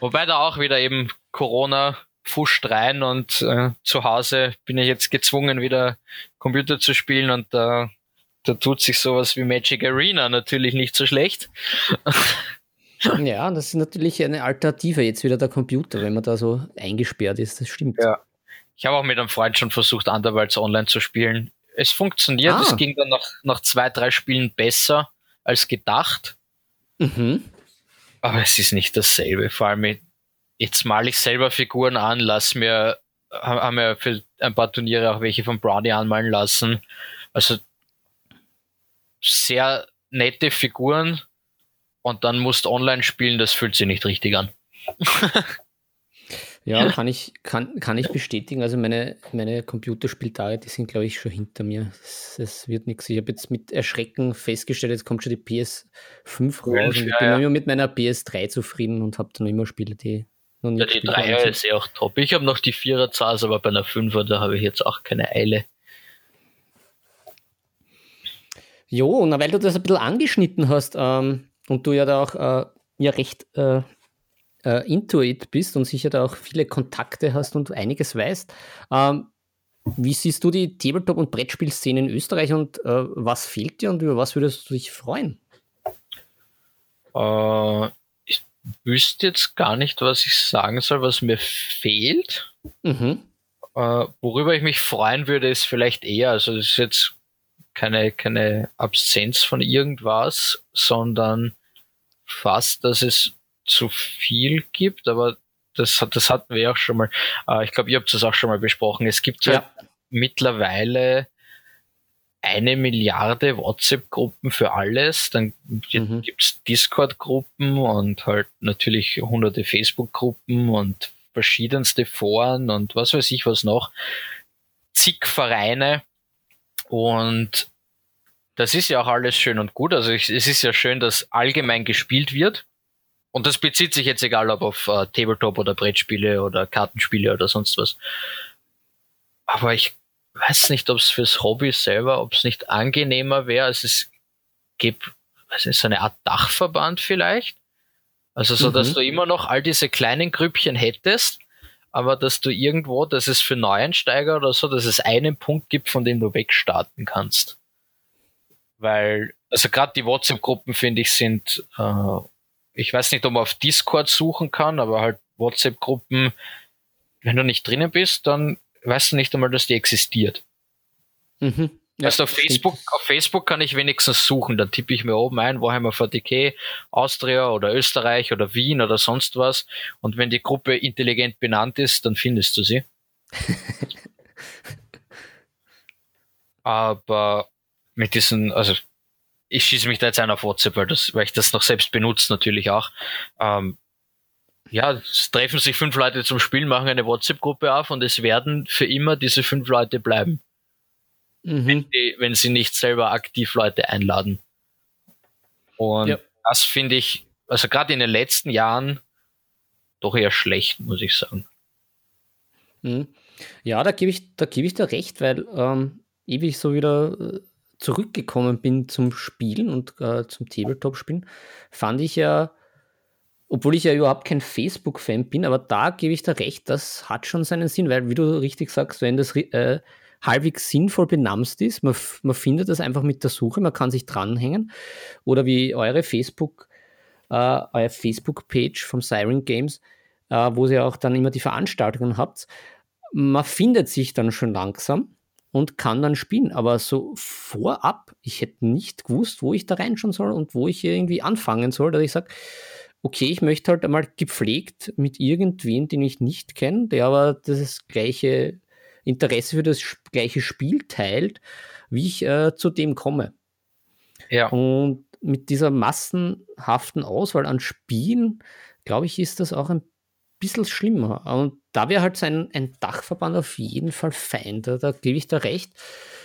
Wobei da auch wieder eben Corona pfuscht rein und äh, zu Hause bin ich jetzt gezwungen, wieder Computer zu spielen und da, da tut sich sowas wie Magic Arena natürlich nicht so schlecht. Ja, das ist natürlich eine Alternative jetzt wieder der Computer, wenn man da so eingesperrt ist, das stimmt. Ja. Ich habe auch mit einem Freund schon versucht, Underworlds online zu spielen. Es funktioniert, ah. es ging dann nach, nach zwei, drei Spielen besser als gedacht. Mhm. Aber es ist nicht dasselbe. Vor allem, jetzt male ich selber Figuren an, lass mir, haben wir für ein paar Turniere auch welche von Brownie anmalen lassen. Also sehr nette Figuren und dann musst online spielen, das fühlt sich nicht richtig an. Ja, kann ich, kann, kann ich bestätigen. Also meine, meine Computerspieltage, die sind, glaube ich, schon hinter mir. Es, wird nichts. Ich habe jetzt mit Erschrecken festgestellt, jetzt kommt schon die PS5 raus. Ja, und ich bin ja. immer mit meiner PS3 zufrieden und habe dann immer Spiele, die noch Ja, die 3er ist ja auch top. Ich habe noch die 4er Zars, aber bei einer 5er, da habe ich jetzt auch keine Eile. Jo, und weil du das ein bisschen angeschnitten hast ähm, und du ja da auch äh, ja recht äh, äh, Intuit bist und sicher da auch viele Kontakte hast und einiges weißt. Ähm, wie siehst du die Tabletop- und Brettspielszene in Österreich und äh, was fehlt dir und über was würdest du dich freuen? Äh, wüsste jetzt gar nicht, was ich sagen soll, was mir fehlt. Mhm. Äh, worüber ich mich freuen würde, ist vielleicht eher, also das ist jetzt keine, keine Absenz von irgendwas, sondern fast, dass es zu viel gibt, aber das, das hatten wir auch schon mal. Äh, ich glaube, ihr habt das auch schon mal besprochen. Es gibt ja. ja mittlerweile eine Milliarde WhatsApp-Gruppen für alles. Dann mhm. gibt's Discord-Gruppen und halt natürlich hunderte Facebook-Gruppen und verschiedenste Foren und was weiß ich was noch. Zig Vereine. Und das ist ja auch alles schön und gut. Also es ist ja schön, dass allgemein gespielt wird. Und das bezieht sich jetzt egal ob auf äh, Tabletop oder Brettspiele oder Kartenspiele oder sonst was. Aber ich weiß nicht, ob es fürs Hobby selber, ob es nicht angenehmer wäre. Also es gibt, was ist so eine Art Dachverband vielleicht. Also so, mhm. dass du immer noch all diese kleinen Grüppchen hättest, aber dass du irgendwo, dass es für Neueinsteiger oder so, dass es einen Punkt gibt, von dem du wegstarten kannst. Weil, also gerade die WhatsApp-Gruppen, finde ich, sind äh, ich weiß nicht, ob man auf Discord suchen kann, aber halt WhatsApp-Gruppen, wenn du nicht drinnen bist, dann weißt du nicht einmal, dass die existiert. Mhm. Ja, also auf Facebook, auf Facebook kann ich wenigstens suchen. Dann tippe ich mir oben ein, Warhammer 40k, Austria oder Österreich oder Wien oder sonst was. Und wenn die Gruppe intelligent benannt ist, dann findest du sie. Aber mit diesen, also ich schieße mich da jetzt ein auf WhatsApp, weil, das, weil ich das noch selbst benutze natürlich auch. Ähm, ja, es treffen sich fünf Leute zum Spielen, machen eine WhatsApp-Gruppe auf und es werden für immer diese fünf Leute bleiben. Mhm. Wenn, die, wenn, sie nicht selber aktiv Leute einladen. Und ja. das finde ich, also gerade in den letzten Jahren, doch eher schlecht, muss ich sagen. Mhm. Ja, da gebe ich, da gebe ich dir recht, weil ähm, ewig so wieder äh, zurückgekommen bin zum Spielen und äh, zum Tabletop-Spielen, fand ich ja, obwohl ich ja überhaupt kein Facebook-Fan bin, aber da gebe ich da recht, das hat schon seinen Sinn, weil, wie du richtig sagst, wenn das äh, halbwegs sinnvoll benamst ist, man, man findet das einfach mit der Suche, man kann sich dranhängen. Oder wie eure Facebook, äh, eure Facebook-Page vom Siren Games, äh, wo ihr auch dann immer die Veranstaltungen habt. Man findet sich dann schon langsam und kann dann spielen. Aber so vorab, ich hätte nicht gewusst, wo ich da reinschauen soll und wo ich irgendwie anfangen soll, dass ich sage, okay, ich möchte halt einmal gepflegt mit irgendwen, den ich nicht kenne, der aber das gleiche Interesse für das gleiche Spiel teilt, wie ich äh, zu dem komme. Ja. Und mit dieser massenhaften Auswahl an Spielen, glaube ich, ist das auch ein bisschen schlimmer. Und da wäre halt so ein, ein, Dachverband auf jeden Fall fein. Da, da gebe ich da recht.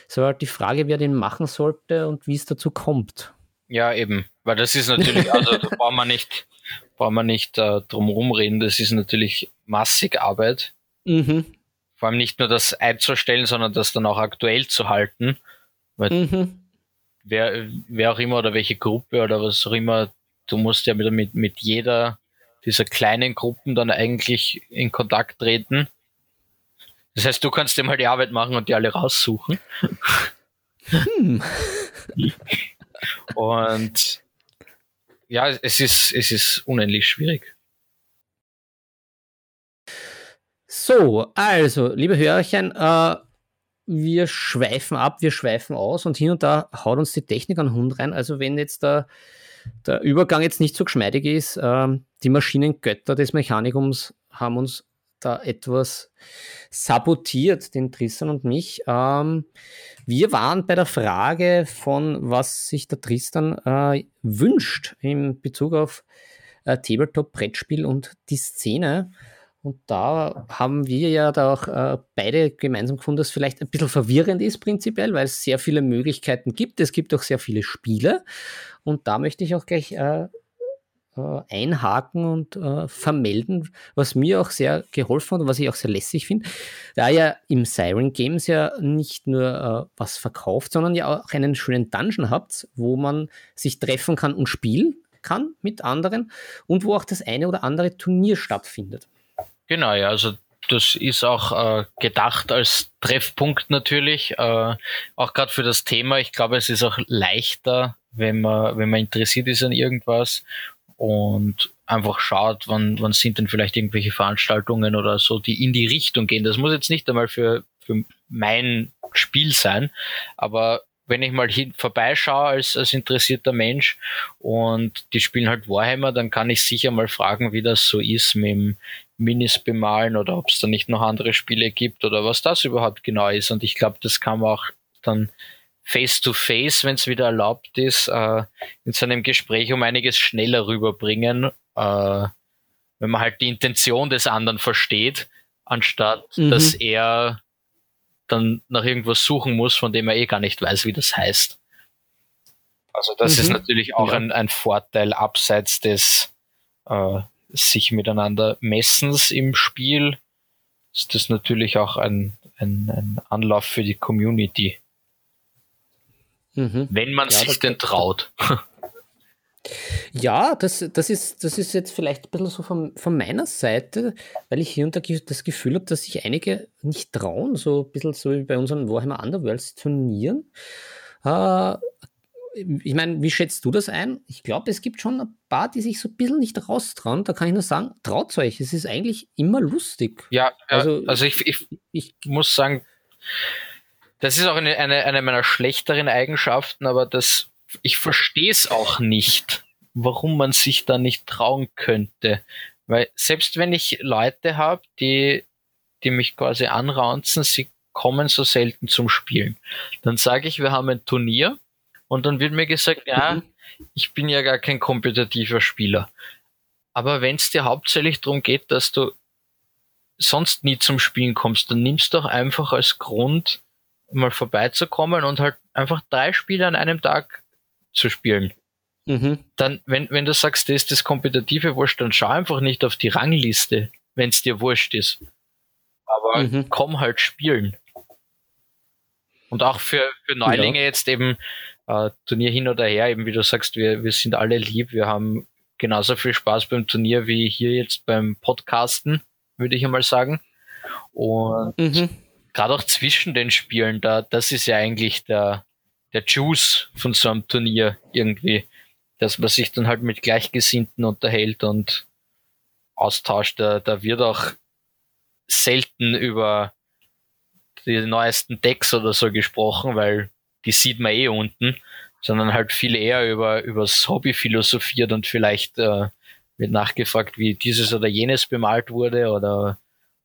Es war halt die Frage, wer den machen sollte und wie es dazu kommt. Ja, eben. Weil das ist natürlich, also da brauchen wir nicht, brauchen wir nicht äh, drum rumreden. Das ist natürlich massig Arbeit. Mhm. Vor allem nicht nur das einzustellen, sondern das dann auch aktuell zu halten. Weil mhm. wer, wer auch immer oder welche Gruppe oder was auch immer, du musst ja mit, mit, mit jeder dieser kleinen Gruppen dann eigentlich in Kontakt treten. Das heißt, du kannst dir mal die Arbeit machen und die alle raussuchen. Hm. und ja, es ist, es ist unendlich schwierig. So, also, liebe Hörerchen, äh, wir schweifen ab, wir schweifen aus und hin und da haut uns die Technik an den Hund rein. Also, wenn jetzt der, der Übergang jetzt nicht so geschmeidig ist, äh, die Maschinengötter des Mechanikums haben uns da etwas sabotiert, den Tristan und mich. Ähm, wir waren bei der Frage von, was sich der Tristan äh, wünscht in Bezug auf äh, Tabletop, Brettspiel und die Szene. Und da haben wir ja da auch äh, beide gemeinsam gefunden, dass es vielleicht ein bisschen verwirrend ist prinzipiell, weil es sehr viele Möglichkeiten gibt. Es gibt auch sehr viele Spiele. Und da möchte ich auch gleich äh, einhaken und äh, vermelden, was mir auch sehr geholfen hat und was ich auch sehr lässig finde. Da ja im Siren Games ja nicht nur äh, was verkauft, sondern ja auch einen schönen Dungeon habt, wo man sich treffen kann und spielen kann mit anderen und wo auch das eine oder andere Turnier stattfindet. Genau, ja, also das ist auch äh, gedacht als Treffpunkt natürlich, äh, auch gerade für das Thema. Ich glaube, es ist auch leichter, wenn man, wenn man interessiert ist an irgendwas und einfach schaut, wann, wann sind denn vielleicht irgendwelche Veranstaltungen oder so, die in die Richtung gehen. Das muss jetzt nicht einmal für, für mein Spiel sein, aber wenn ich mal hin vorbeischaue als, als interessierter Mensch und die spielen halt Warhammer, dann kann ich sicher mal fragen, wie das so ist mit dem Minis bemalen oder ob es da nicht noch andere Spiele gibt oder was das überhaupt genau ist. Und ich glaube, das kann man auch dann face-to-face, wenn es wieder erlaubt ist, äh, in so einem Gespräch um einiges schneller rüberbringen, äh, wenn man halt die Intention des anderen versteht, anstatt mhm. dass er dann nach irgendwas suchen muss, von dem er eh gar nicht weiß, wie das heißt. Also das mhm. ist natürlich auch ja. ein, ein Vorteil abseits des äh, sich miteinander Messens im Spiel. Ist das natürlich auch ein, ein, ein Anlauf für die Community. Mhm. Wenn man ja, sich denn traut. Ja, das, das, ist, das ist jetzt vielleicht ein bisschen so von, von meiner Seite, weil ich hier und da das Gefühl habe, dass sich einige nicht trauen, so ein bisschen so wie bei unseren Warhammer Underworlds Turnieren. Äh, ich meine, wie schätzt du das ein? Ich glaube, es gibt schon ein paar, die sich so ein bisschen nicht raustrauen. Da kann ich nur sagen, traut euch. Es ist eigentlich immer lustig. Ja, also, also ich, ich, ich muss sagen, das ist auch eine, eine, eine meiner schlechteren Eigenschaften, aber das, ich verstehe es auch nicht, warum man sich da nicht trauen könnte. Weil selbst wenn ich Leute habe, die, die mich quasi anraunzen, sie kommen so selten zum Spielen. Dann sage ich, wir haben ein Turnier und dann wird mir gesagt, ja, mhm. ich bin ja gar kein kompetitiver Spieler. Aber wenn es dir hauptsächlich darum geht, dass du sonst nie zum Spielen kommst, dann nimmst doch einfach als Grund, mal vorbeizukommen und halt einfach drei Spiele an einem Tag zu spielen. Mhm. Dann, wenn, wenn du sagst, das ist das kompetitive Wurscht, dann schau einfach nicht auf die Rangliste, wenn es dir wurscht ist. Aber mhm. komm halt spielen. Und auch für, für Neulinge ja. jetzt eben äh, Turnier hin oder her, eben wie du sagst, wir, wir sind alle lieb, wir haben genauso viel Spaß beim Turnier wie hier jetzt beim Podcasten, würde ich einmal sagen. Und mhm gerade auch zwischen den Spielen, da, das ist ja eigentlich der, der Juice von so einem Turnier irgendwie, dass man sich dann halt mit Gleichgesinnten unterhält und austauscht. Da, da wird auch selten über die neuesten Decks oder so gesprochen, weil die sieht man eh unten, sondern halt viel eher über, über das Hobby philosophiert und vielleicht äh, wird nachgefragt, wie dieses oder jenes bemalt wurde oder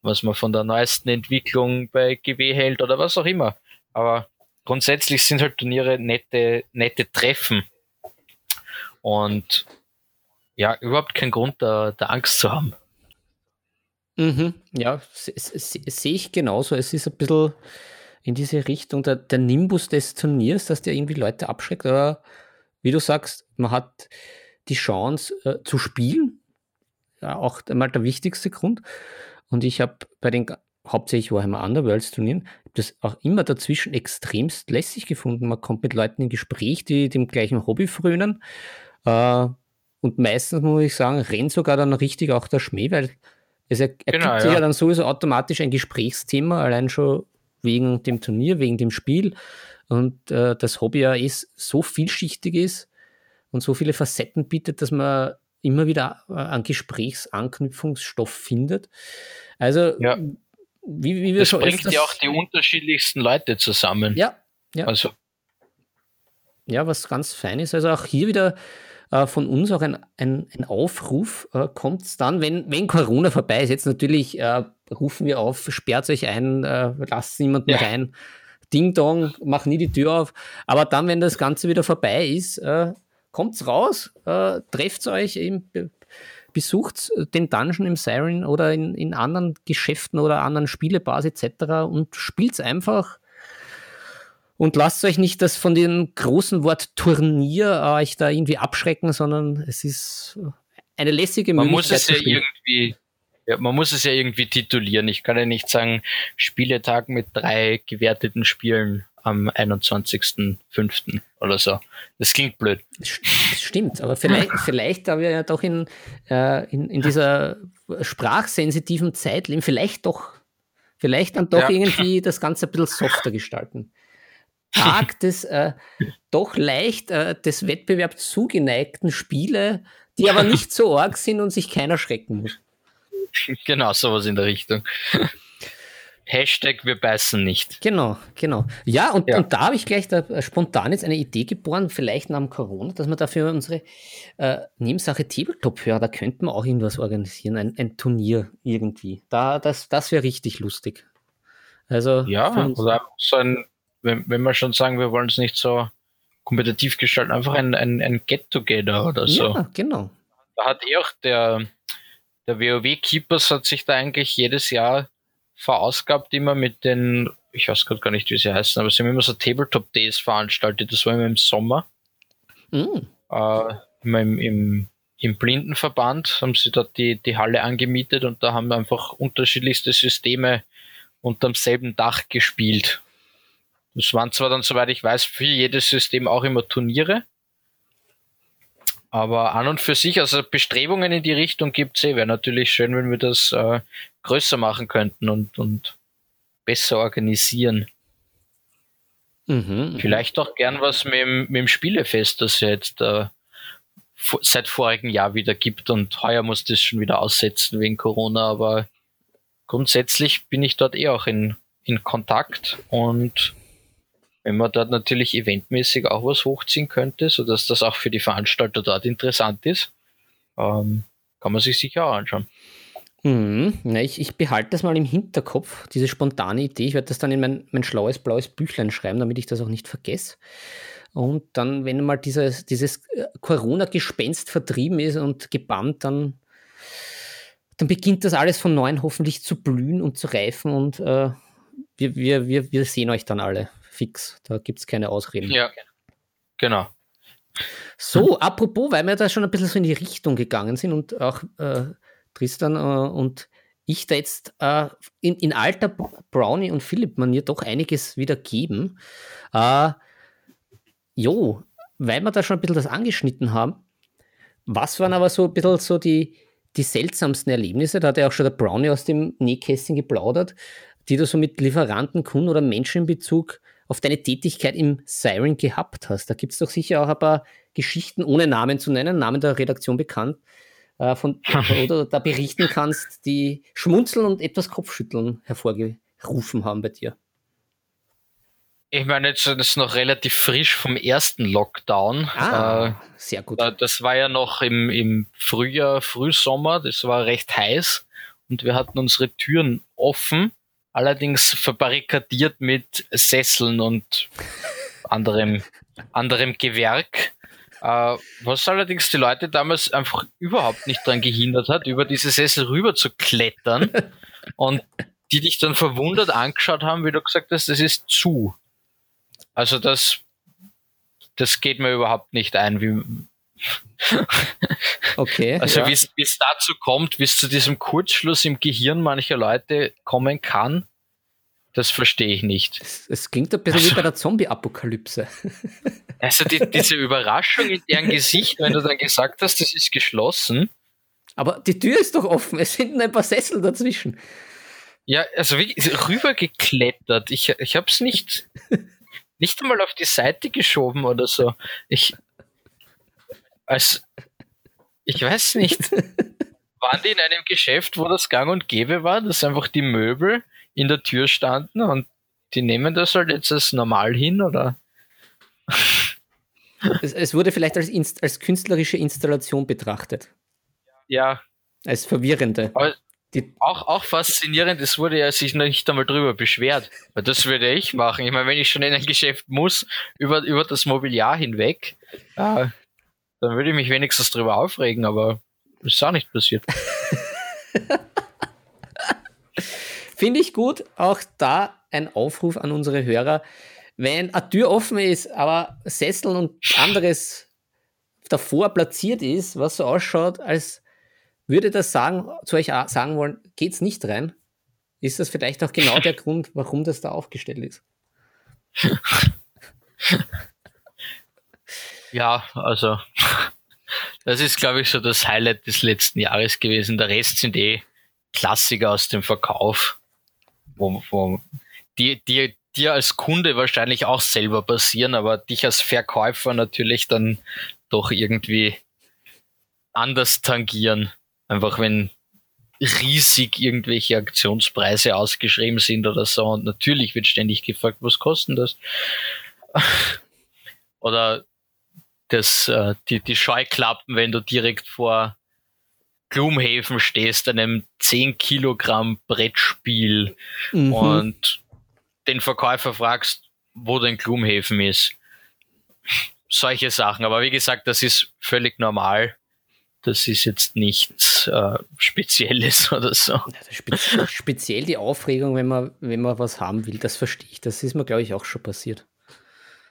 was man von der neuesten Entwicklung bei GW hält oder was auch immer. Aber grundsätzlich sind halt Turniere nette, nette Treffen. Und ja, überhaupt kein Grund, da, da Angst zu haben. Mhm, ja, sehe ich genauso. Es ist ein bisschen in diese Richtung der, der Nimbus des Turniers, dass der irgendwie Leute abschreckt. Aber wie du sagst, man hat die Chance äh, zu spielen. Ja, auch einmal der wichtigste Grund. Und ich habe bei den hauptsächlich Warhammer Underworlds Turnieren das auch immer dazwischen extremst lässig gefunden. Man kommt mit Leuten in Gespräch, die dem gleichen Hobby frönen. Äh, und meistens muss ich sagen, rennt sogar dann richtig auch der Schmäh, weil es ergibt genau, sich ja. ja dann sowieso automatisch ein Gesprächsthema, allein schon wegen dem Turnier, wegen dem Spiel. Und äh, das Hobby ja ist so vielschichtig ist und so viele Facetten bietet, dass man immer wieder äh, an Gesprächsanknüpfungsstoff findet. Also, ja. wie, wie wir das schon bringt ja auch die unterschiedlichsten Leute zusammen. Ja, ja. Also. Ja, was ganz fein ist. Also auch hier wieder äh, von uns auch ein, ein, ein Aufruf äh, kommt es dann, wenn, wenn Corona vorbei ist. Jetzt natürlich äh, rufen wir auf, sperrt euch ein, äh, lasst niemanden ja. rein. Ding Dong, mach nie die Tür auf. Aber dann, wenn das Ganze wieder vorbei ist, äh, kommt's raus, äh, trefft euch eben, besucht den Dungeon im Siren oder in, in anderen Geschäften oder anderen Spielebars etc. und spielt's einfach und lasst euch nicht das von dem großen Wort Turnier äh, euch da irgendwie abschrecken, sondern es ist eine lässige man Möglichkeit. Muss es ja irgendwie, ja, man muss es ja irgendwie titulieren. Ich kann ja nicht sagen, Spieletag mit drei gewerteten Spielen am 21.05. oder so. Das klingt blöd. Stimmt, aber vielleicht, vielleicht da wir ja doch in, äh, in, in dieser sprachsensitiven Zeit leben, vielleicht doch, vielleicht dann doch ja. irgendwie das Ganze ein bisschen softer gestalten. Tag des äh, doch leicht äh, des Wettbewerbs zugeneigten Spiele, die aber nicht so arg sind und sich keiner schrecken muss. Genau, sowas in der Richtung. Hashtag wir beißen nicht. Genau, genau. Ja, und, ja. und da habe ich gleich da spontan jetzt eine Idee geboren, vielleicht nach dem Corona, dass wir dafür unsere äh, Nebensache Tabletop hören. Da könnten wir auch irgendwas organisieren, ein, ein Turnier irgendwie. Da, das das wäre richtig lustig. Also ja, oder so ein wenn, wenn wir schon sagen, wir wollen es nicht so kompetitiv gestalten, einfach ein, ein, ein Get-Together oder so. Ja, genau. Da hat eh auch der, der WoW-Keepers hat sich da eigentlich jedes Jahr verausgabt, immer mit den, ich weiß gerade gar nicht, wie sie heißen, aber sie haben immer so Tabletop-Days veranstaltet, das war immer im Sommer. Mhm. Äh, immer im, im, im Blindenverband haben sie dort die, die Halle angemietet und da haben wir einfach unterschiedlichste Systeme unterm selben Dach gespielt. Es waren zwar dann, soweit ich weiß, für jedes System auch immer Turniere. Aber an und für sich, also Bestrebungen in die Richtung gibt es eh. Wäre natürlich schön, wenn wir das äh, größer machen könnten und, und besser organisieren. Mhm, Vielleicht auch gern was mit dem, mit dem Spielefest, das ja jetzt äh, seit vorigem Jahr wieder gibt und heuer muss das schon wieder aussetzen wegen Corona, aber grundsätzlich bin ich dort eh auch in, in Kontakt und wenn man dort natürlich eventmäßig auch was hochziehen könnte, sodass das auch für die Veranstalter dort interessant ist, ähm, kann man sich sicher auch anschauen. Mhm. Ja, ich, ich behalte das mal im Hinterkopf, diese spontane Idee. Ich werde das dann in mein, mein schlaues blaues Büchlein schreiben, damit ich das auch nicht vergesse. Und dann, wenn mal dieses, dieses äh, Corona-Gespenst vertrieben ist und gebannt, dann, dann beginnt das alles von neuem hoffentlich zu blühen und zu reifen und äh, wir, wir, wir, wir sehen euch dann alle fix. Da gibt es keine Ausreden. Ja, genau. So, apropos, weil wir da schon ein bisschen so in die Richtung gegangen sind und auch äh, Tristan äh, und ich da jetzt äh, in, in, alter Brownie und Philipp-Manier doch einiges wieder geben. Äh, jo, weil wir da schon ein bisschen das angeschnitten haben, was waren aber so ein bisschen so die, die seltsamsten Erlebnisse? Da hat ja auch schon der Brownie aus dem Nähkästchen geplaudert, die du so mit Lieferanten, Kunden oder Menschen in Bezug auf deine Tätigkeit im Siren gehabt hast. Da gibt es doch sicher auch ein paar Geschichten, ohne Namen zu nennen, Namen der Redaktion bekannt, äh, von, oder da berichten kannst, die Schmunzeln und etwas Kopfschütteln hervorgerufen haben bei dir. Ich meine, jetzt ist es noch relativ frisch vom ersten Lockdown. Ah, äh, sehr gut. Das war ja noch im, im Frühjahr, Frühsommer, das war recht heiß und wir hatten unsere Türen offen, allerdings verbarrikadiert mit Sesseln und anderem, anderem Gewerk. Äh, was allerdings die Leute damals einfach überhaupt nicht daran gehindert hat, über diese Sessel rüber zu klettern und die dich dann verwundert angeschaut haben, wie du gesagt hast, das ist zu. Also das, das geht mir überhaupt nicht ein, wie, okay. Also ja. wie es dazu kommt, wie es zu diesem Kurzschluss im Gehirn mancher Leute kommen kann, das verstehe ich nicht. Es, es, klingt ein bisschen also, wie bei der Zombie-Apokalypse. Also die, diese Überraschung in deren Gesicht, wenn du dann gesagt hast, das ist geschlossen. Aber die Tür ist doch offen, es sind ein paar Sessel dazwischen. Ja, also wie rübergeklettert. Ich, ich habe es nicht nicht einmal auf die Seite geschoben oder so. Ich, als, ich weiß nicht, waren die in einem Geschäft, wo das gang und gäbe war, dass einfach die Möbel in der Tür standen und die nehmen das halt jetzt als normal hin oder? Es, es wurde vielleicht als, als künstlerische Installation betrachtet. Ja. Als verwirrende. Aber die auch, auch faszinierend, es wurde ja sich nicht einmal drüber beschwert. Weil das würde ich machen. Ich meine, wenn ich schon in ein Geschäft muss, über, über das Mobiliar hinweg, äh, dann würde ich mich wenigstens drüber aufregen, aber ist auch nicht passiert. Finde ich gut. Auch da ein Aufruf an unsere Hörer. Wenn eine Tür offen ist, aber Sessel und anderes davor platziert ist, was so ausschaut, als würde das sagen, zu euch sagen wollen, geht's nicht rein? Ist das vielleicht auch genau der Grund, warum das da aufgestellt ist? Ja, also das ist, glaube ich, so das Highlight des letzten Jahres gewesen. Der Rest sind eh Klassiker aus dem Verkauf, wo, wo die, die dir als Kunde wahrscheinlich auch selber passieren, aber dich als Verkäufer natürlich dann doch irgendwie anders tangieren. Einfach wenn riesig irgendwelche Aktionspreise ausgeschrieben sind oder so. Und natürlich wird ständig gefragt, was kosten das? oder das, äh, die, die Scheuklappen, wenn du direkt vor Gloomhaven stehst, einem 10 Kilogramm Brettspiel mhm. und den Verkäufer fragst, wo dein Gloomhaven ist. Solche Sachen. Aber wie gesagt, das ist völlig normal das ist jetzt nichts äh, Spezielles oder so. Speziell die Aufregung, wenn man, wenn man was haben will, das verstehe ich. Das ist mir, glaube ich, auch schon passiert.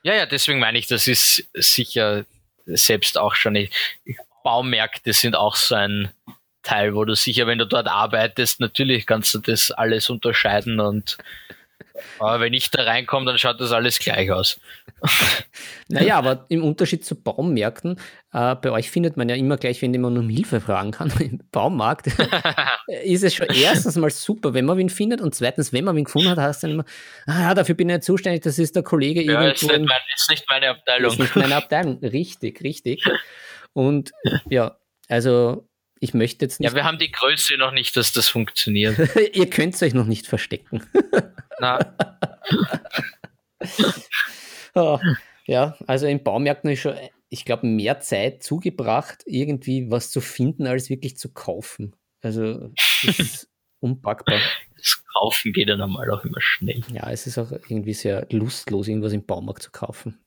Ja, ja, deswegen meine ich, das ist sicher selbst auch schon nicht. Baumärkte sind auch so ein Teil, wo du sicher, wenn du dort arbeitest, natürlich kannst du das alles unterscheiden und aber wenn ich da reinkomme, dann schaut das alles gleich aus. Naja, aber im Unterschied zu Baumärkten, äh, bei euch findet man ja immer gleich, wenn man um Hilfe fragen kann, im Baumarkt, ist es schon erstens mal super, wenn man wen findet und zweitens, wenn man wen gefunden hat, heißt dann immer, ah, dafür bin ich nicht zuständig, das ist der Kollege ja, irgendwo. Ist nicht, mein, ist nicht meine Abteilung. Ist nicht meine Abteilung, richtig, richtig. Und ja, also ich möchte jetzt nicht. Ja, wir haben die Größe noch nicht, dass das funktioniert. Ihr könnt es euch noch nicht verstecken. Na. oh, ja, also in Baumärkten ist schon, ich glaube, mehr Zeit zugebracht, irgendwie was zu finden, als wirklich zu kaufen. Also das ist unpackbar. Das Kaufen geht ja normal auch immer schnell. Ja, es ist auch irgendwie sehr lustlos, irgendwas im Baumarkt zu kaufen.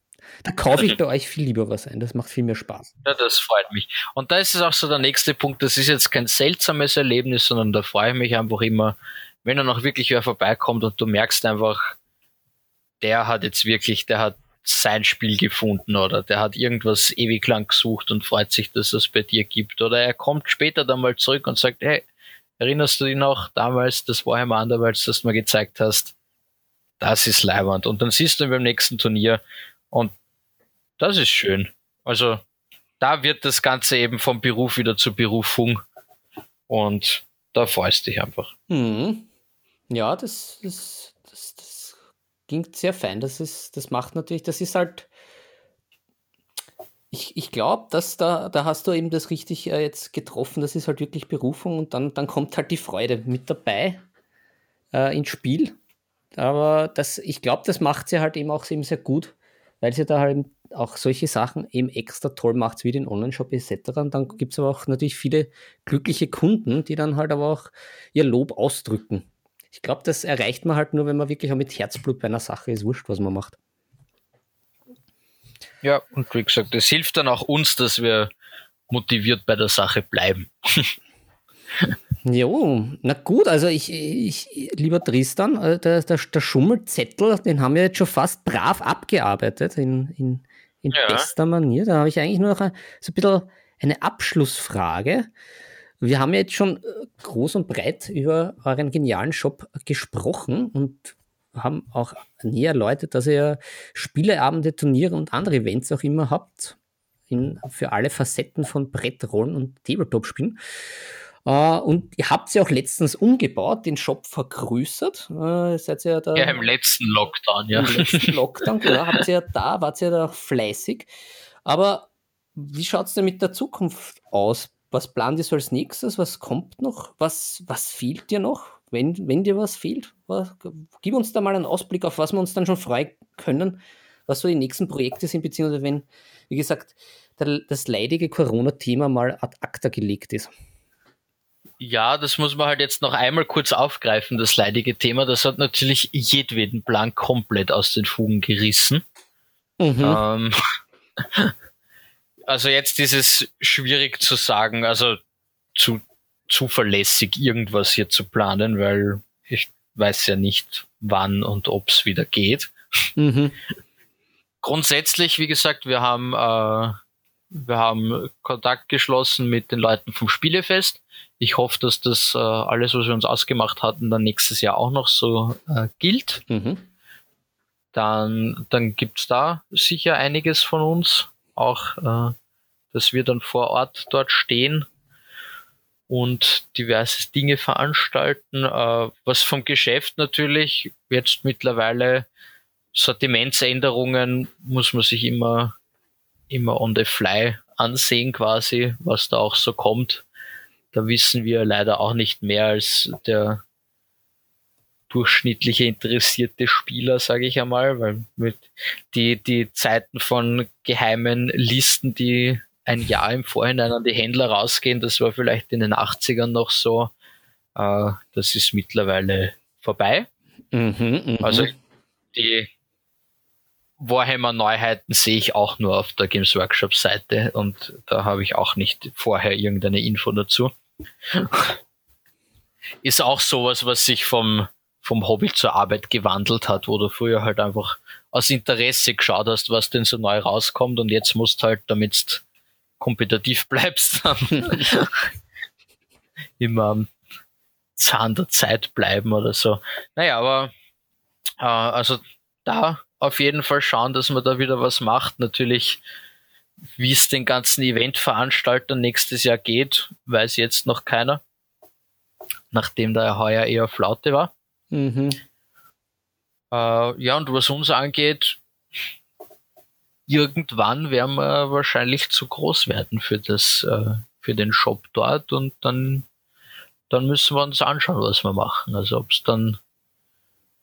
Da kaufe ich bei euch viel lieber was ein. Das macht viel mehr Spaß. Ja, das freut mich. Und da ist es auch so der nächste Punkt. Das ist jetzt kein seltsames Erlebnis, sondern da freue ich mich einfach immer, wenn dann auch wirklich wer vorbeikommt und du merkst einfach, der hat jetzt wirklich, der hat sein Spiel gefunden oder der hat irgendwas ewig lang gesucht und freut sich, dass es bei dir gibt. Oder er kommt später dann mal zurück und sagt, hey, erinnerst du dich noch damals, das Warhammer Underworlds, das du mir gezeigt hast? Das ist leiwand. Und dann siehst du ihn beim nächsten Turnier und das ist schön. Also da wird das Ganze eben vom Beruf wieder zur Berufung und da freust du dich einfach. Mhm. Ja, das, das klingt sehr fein. Das, ist, das macht natürlich, das ist halt, ich, ich glaube, dass da, da hast du eben das richtig äh, jetzt getroffen. Das ist halt wirklich Berufung und dann, dann kommt halt die Freude mit dabei äh, ins Spiel. aber das, ich glaube, das macht sie halt eben auch eben sehr gut, weil sie da halt auch solche Sachen eben extra toll macht, wie den Online-Shop etc. Und dann gibt es aber auch natürlich viele glückliche Kunden, die dann halt aber auch ihr Lob ausdrücken. Ich glaube, das erreicht man halt nur, wenn man wirklich auch mit Herzblut bei einer Sache ist, wurscht, was man macht. Ja, und wie gesagt, es hilft dann auch uns, dass wir motiviert bei der Sache bleiben. Jo, na gut, also ich, ich lieber Tristan, äh, der, der, der, Schummelzettel, den haben wir jetzt schon fast brav abgearbeitet in, in, in ja. bester Manier. Da habe ich eigentlich nur noch ein, so ein bisschen eine Abschlussfrage. Wir haben ja jetzt schon äh, groß und breit über euren genialen Shop gesprochen und haben auch näher erläutert, dass ihr Spieleabende, Turniere und andere Events auch immer habt in, für alle Facetten von Brettrollen und Tabletop-Spielen. Uh, und ihr habt sie auch letztens umgebaut, den Shop vergrößert. Uh, seid ihr da, ja, im letzten Lockdown, ja. Im letzten Lockdown, genau, habt ihr ja da, wart ihr da fleißig. Aber wie schaut es denn mit der Zukunft aus? Was plant ihr so als nächstes? Was kommt noch? Was, was fehlt dir noch? Wenn, wenn dir was fehlt, was, gib uns da mal einen Ausblick, auf was wir uns dann schon freuen können, was so die nächsten Projekte sind, beziehungsweise wenn, wie gesagt, der, das leidige Corona-Thema mal ad acta gelegt ist. Ja, das muss man halt jetzt noch einmal kurz aufgreifen, das leidige Thema. Das hat natürlich jedweden Plan komplett aus den Fugen gerissen. Mhm. Ähm, also jetzt ist es schwierig zu sagen, also zu zuverlässig irgendwas hier zu planen, weil ich weiß ja nicht, wann und ob es wieder geht. Mhm. Grundsätzlich, wie gesagt, wir haben, äh, wir haben Kontakt geschlossen mit den Leuten vom Spielefest ich hoffe, dass das äh, alles, was wir uns ausgemacht hatten, dann nächstes Jahr auch noch so äh, gilt. Mhm. Dann, dann es da sicher einiges von uns, auch äh, dass wir dann vor Ort dort stehen und diverse Dinge veranstalten. Äh, was vom Geschäft natürlich jetzt mittlerweile Sortimentsänderungen muss man sich immer, immer on the fly ansehen quasi, was da auch so kommt da wissen wir leider auch nicht mehr als der durchschnittliche interessierte Spieler, sage ich einmal, weil mit die, die Zeiten von geheimen Listen, die ein Jahr im Vorhinein an die Händler rausgehen, das war vielleicht in den 80ern noch so. Äh, das ist mittlerweile vorbei. Mhm, mh. Also die Warhammer Neuheiten sehe ich auch nur auf der Games Workshop Seite und da habe ich auch nicht vorher irgendeine Info dazu. Ist auch sowas, was sich vom, vom Hobby zur Arbeit gewandelt hat, wo du früher halt einfach aus Interesse geschaut hast, was denn so neu rauskommt und jetzt musst halt, damit kompetitiv bleibst, immer am Zahn der Zeit bleiben oder so. Naja, aber äh, also da auf jeden Fall schauen, dass man da wieder was macht. Natürlich wie es den ganzen Eventveranstaltern nächstes Jahr geht, weiß jetzt noch keiner. Nachdem da heuer eher Flaute war. Mhm. Äh, ja, und was uns angeht, irgendwann werden wir wahrscheinlich zu groß werden für das, äh, für den Shop dort und dann, dann müssen wir uns anschauen, was wir machen. Also ob es dann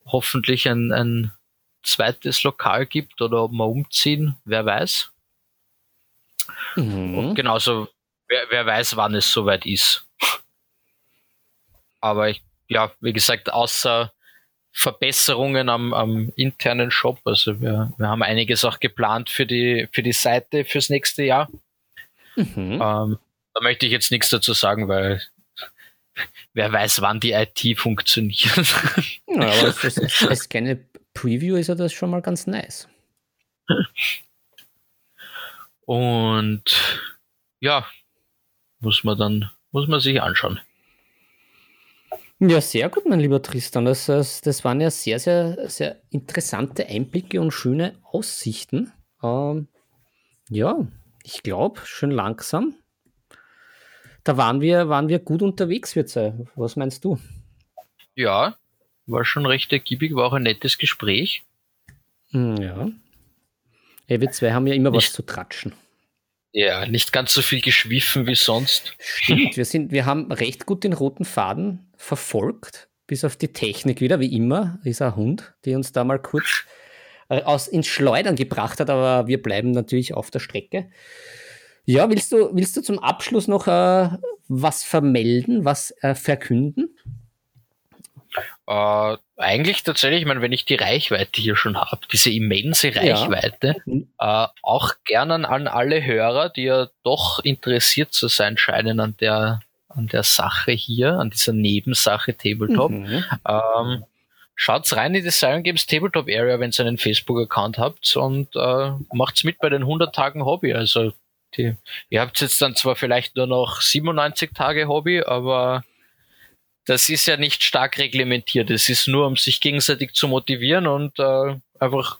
hoffentlich ein, ein zweites Lokal gibt oder ob wir umziehen, wer weiß. Mhm. genauso, wer, wer weiß, wann es soweit ist. Aber ich, ja, wie gesagt, außer Verbesserungen am, am internen Shop, also wir, wir haben einiges auch geplant für die, für die Seite fürs nächste Jahr. Mhm. Ähm, da möchte ich jetzt nichts dazu sagen, weil wer weiß, wann die IT funktioniert. Ja, aber als, als kleine Preview ist ja das schon mal ganz nice. Und ja, muss man dann, muss man sich anschauen. Ja, sehr gut, mein lieber Tristan. Das, das, das waren ja sehr, sehr, sehr interessante Einblicke und schöne Aussichten. Ähm, ja, ich glaube, schön langsam. Da waren wir, waren wir gut unterwegs, wird sein. Was meinst du? Ja, war schon recht ergiebig, war auch ein nettes Gespräch. Hm, ja, ja, wir zwei haben ja immer nicht, was zu tratschen. Ja, nicht ganz so viel geschwiffen wie sonst. Stimmt, wir, sind, wir haben recht gut den roten Faden verfolgt. bis auf die Technik wieder, wie immer, ein Hund, die uns da mal kurz äh, aus, ins Schleudern gebracht hat, aber wir bleiben natürlich auf der Strecke. Ja, willst du, willst du zum Abschluss noch äh, was vermelden, was äh, verkünden? Äh, eigentlich tatsächlich, ich meine, wenn ich die Reichweite hier schon habe, diese immense Reichweite, ja. äh, auch gerne an alle Hörer, die ja doch interessiert zu sein scheinen an der, an der Sache hier, an dieser Nebensache Tabletop. Mhm. Ähm, schaut's rein in die Silent Games Tabletop Area, wenn ihr einen Facebook-Account habt und äh, macht's mit bei den 100 Tagen Hobby. Also die, ihr habt jetzt dann zwar vielleicht nur noch 97 Tage Hobby, aber das ist ja nicht stark reglementiert. Es ist nur, um sich gegenseitig zu motivieren und äh, einfach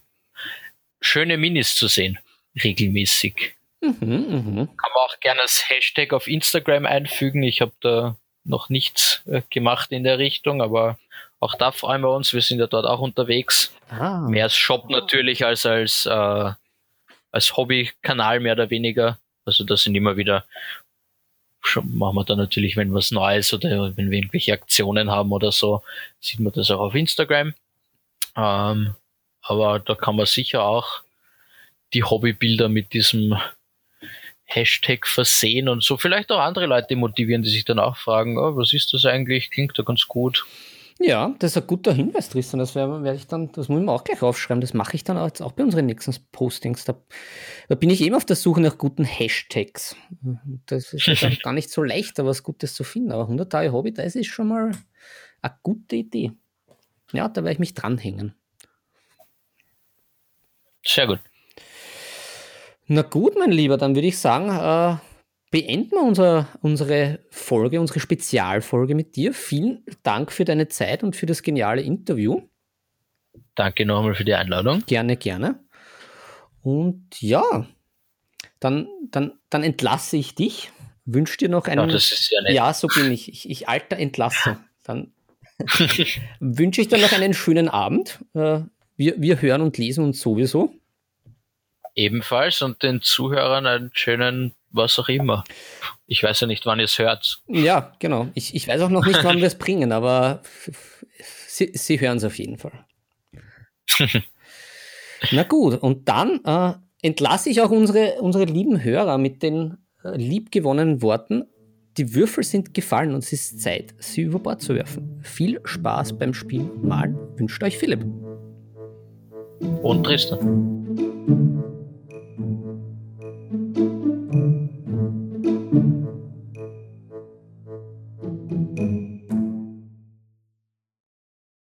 schöne Minis zu sehen, regelmäßig. Mhm, mh. Kann man auch gerne als Hashtag auf Instagram einfügen. Ich habe da noch nichts äh, gemacht in der Richtung, aber auch da freuen wir uns. Wir sind ja dort auch unterwegs. Ah. Mehr als Shop natürlich als als, äh, als Hobbykanal mehr oder weniger. Also da sind immer wieder machen wir dann natürlich, wenn was Neues oder wenn wir irgendwelche Aktionen haben oder so, sieht man das auch auf Instagram. Ähm, aber da kann man sicher auch die Hobbybilder mit diesem Hashtag versehen und so vielleicht auch andere Leute motivieren, die sich dann auch fragen, oh, was ist das eigentlich? Klingt da ganz gut. Ja, das ist ein guter Hinweis, Tristan. Das werde ich dann, das muss ich mir auch gleich aufschreiben. Das mache ich dann auch, auch bei unseren nächsten Postings. Da, da, bin ich eben auf der Suche nach guten Hashtags. Das ist gar nicht so leicht, da was Gutes zu finden. Aber 100 Tage Hobby, das ist schon mal eine gute Idee. Ja, da werde ich mich dranhängen. Sehr gut. Na gut, mein Lieber, dann würde ich sagen, äh, beenden wir unser, unsere Folge, unsere Spezialfolge mit dir. Vielen Dank für deine Zeit und für das geniale Interview. Danke nochmal für die Einladung. Gerne, gerne. Und ja, dann, dann, dann entlasse ich dich. Wünsche dir noch einen. Oh, das ist ja, nett. ja, so bin ich. Ich, ich alter entlasse. Dann wünsche ich dir noch einen schönen Abend. Äh, wir, wir hören und lesen uns sowieso. Ebenfalls und den Zuhörern einen schönen was auch immer. Ich weiß ja nicht, wann ihr es hört. Ja, genau. Ich, ich weiß auch noch nicht, wann wir es bringen, aber sie, sie hören es auf jeden Fall. Na gut, und dann äh, entlasse ich auch unsere, unsere lieben Hörer mit den äh, liebgewonnenen Worten. Die Würfel sind gefallen und es ist Zeit, sie über Bord zu werfen. Viel Spaß beim Spiel Malen wünscht euch Philipp. Und Tristan.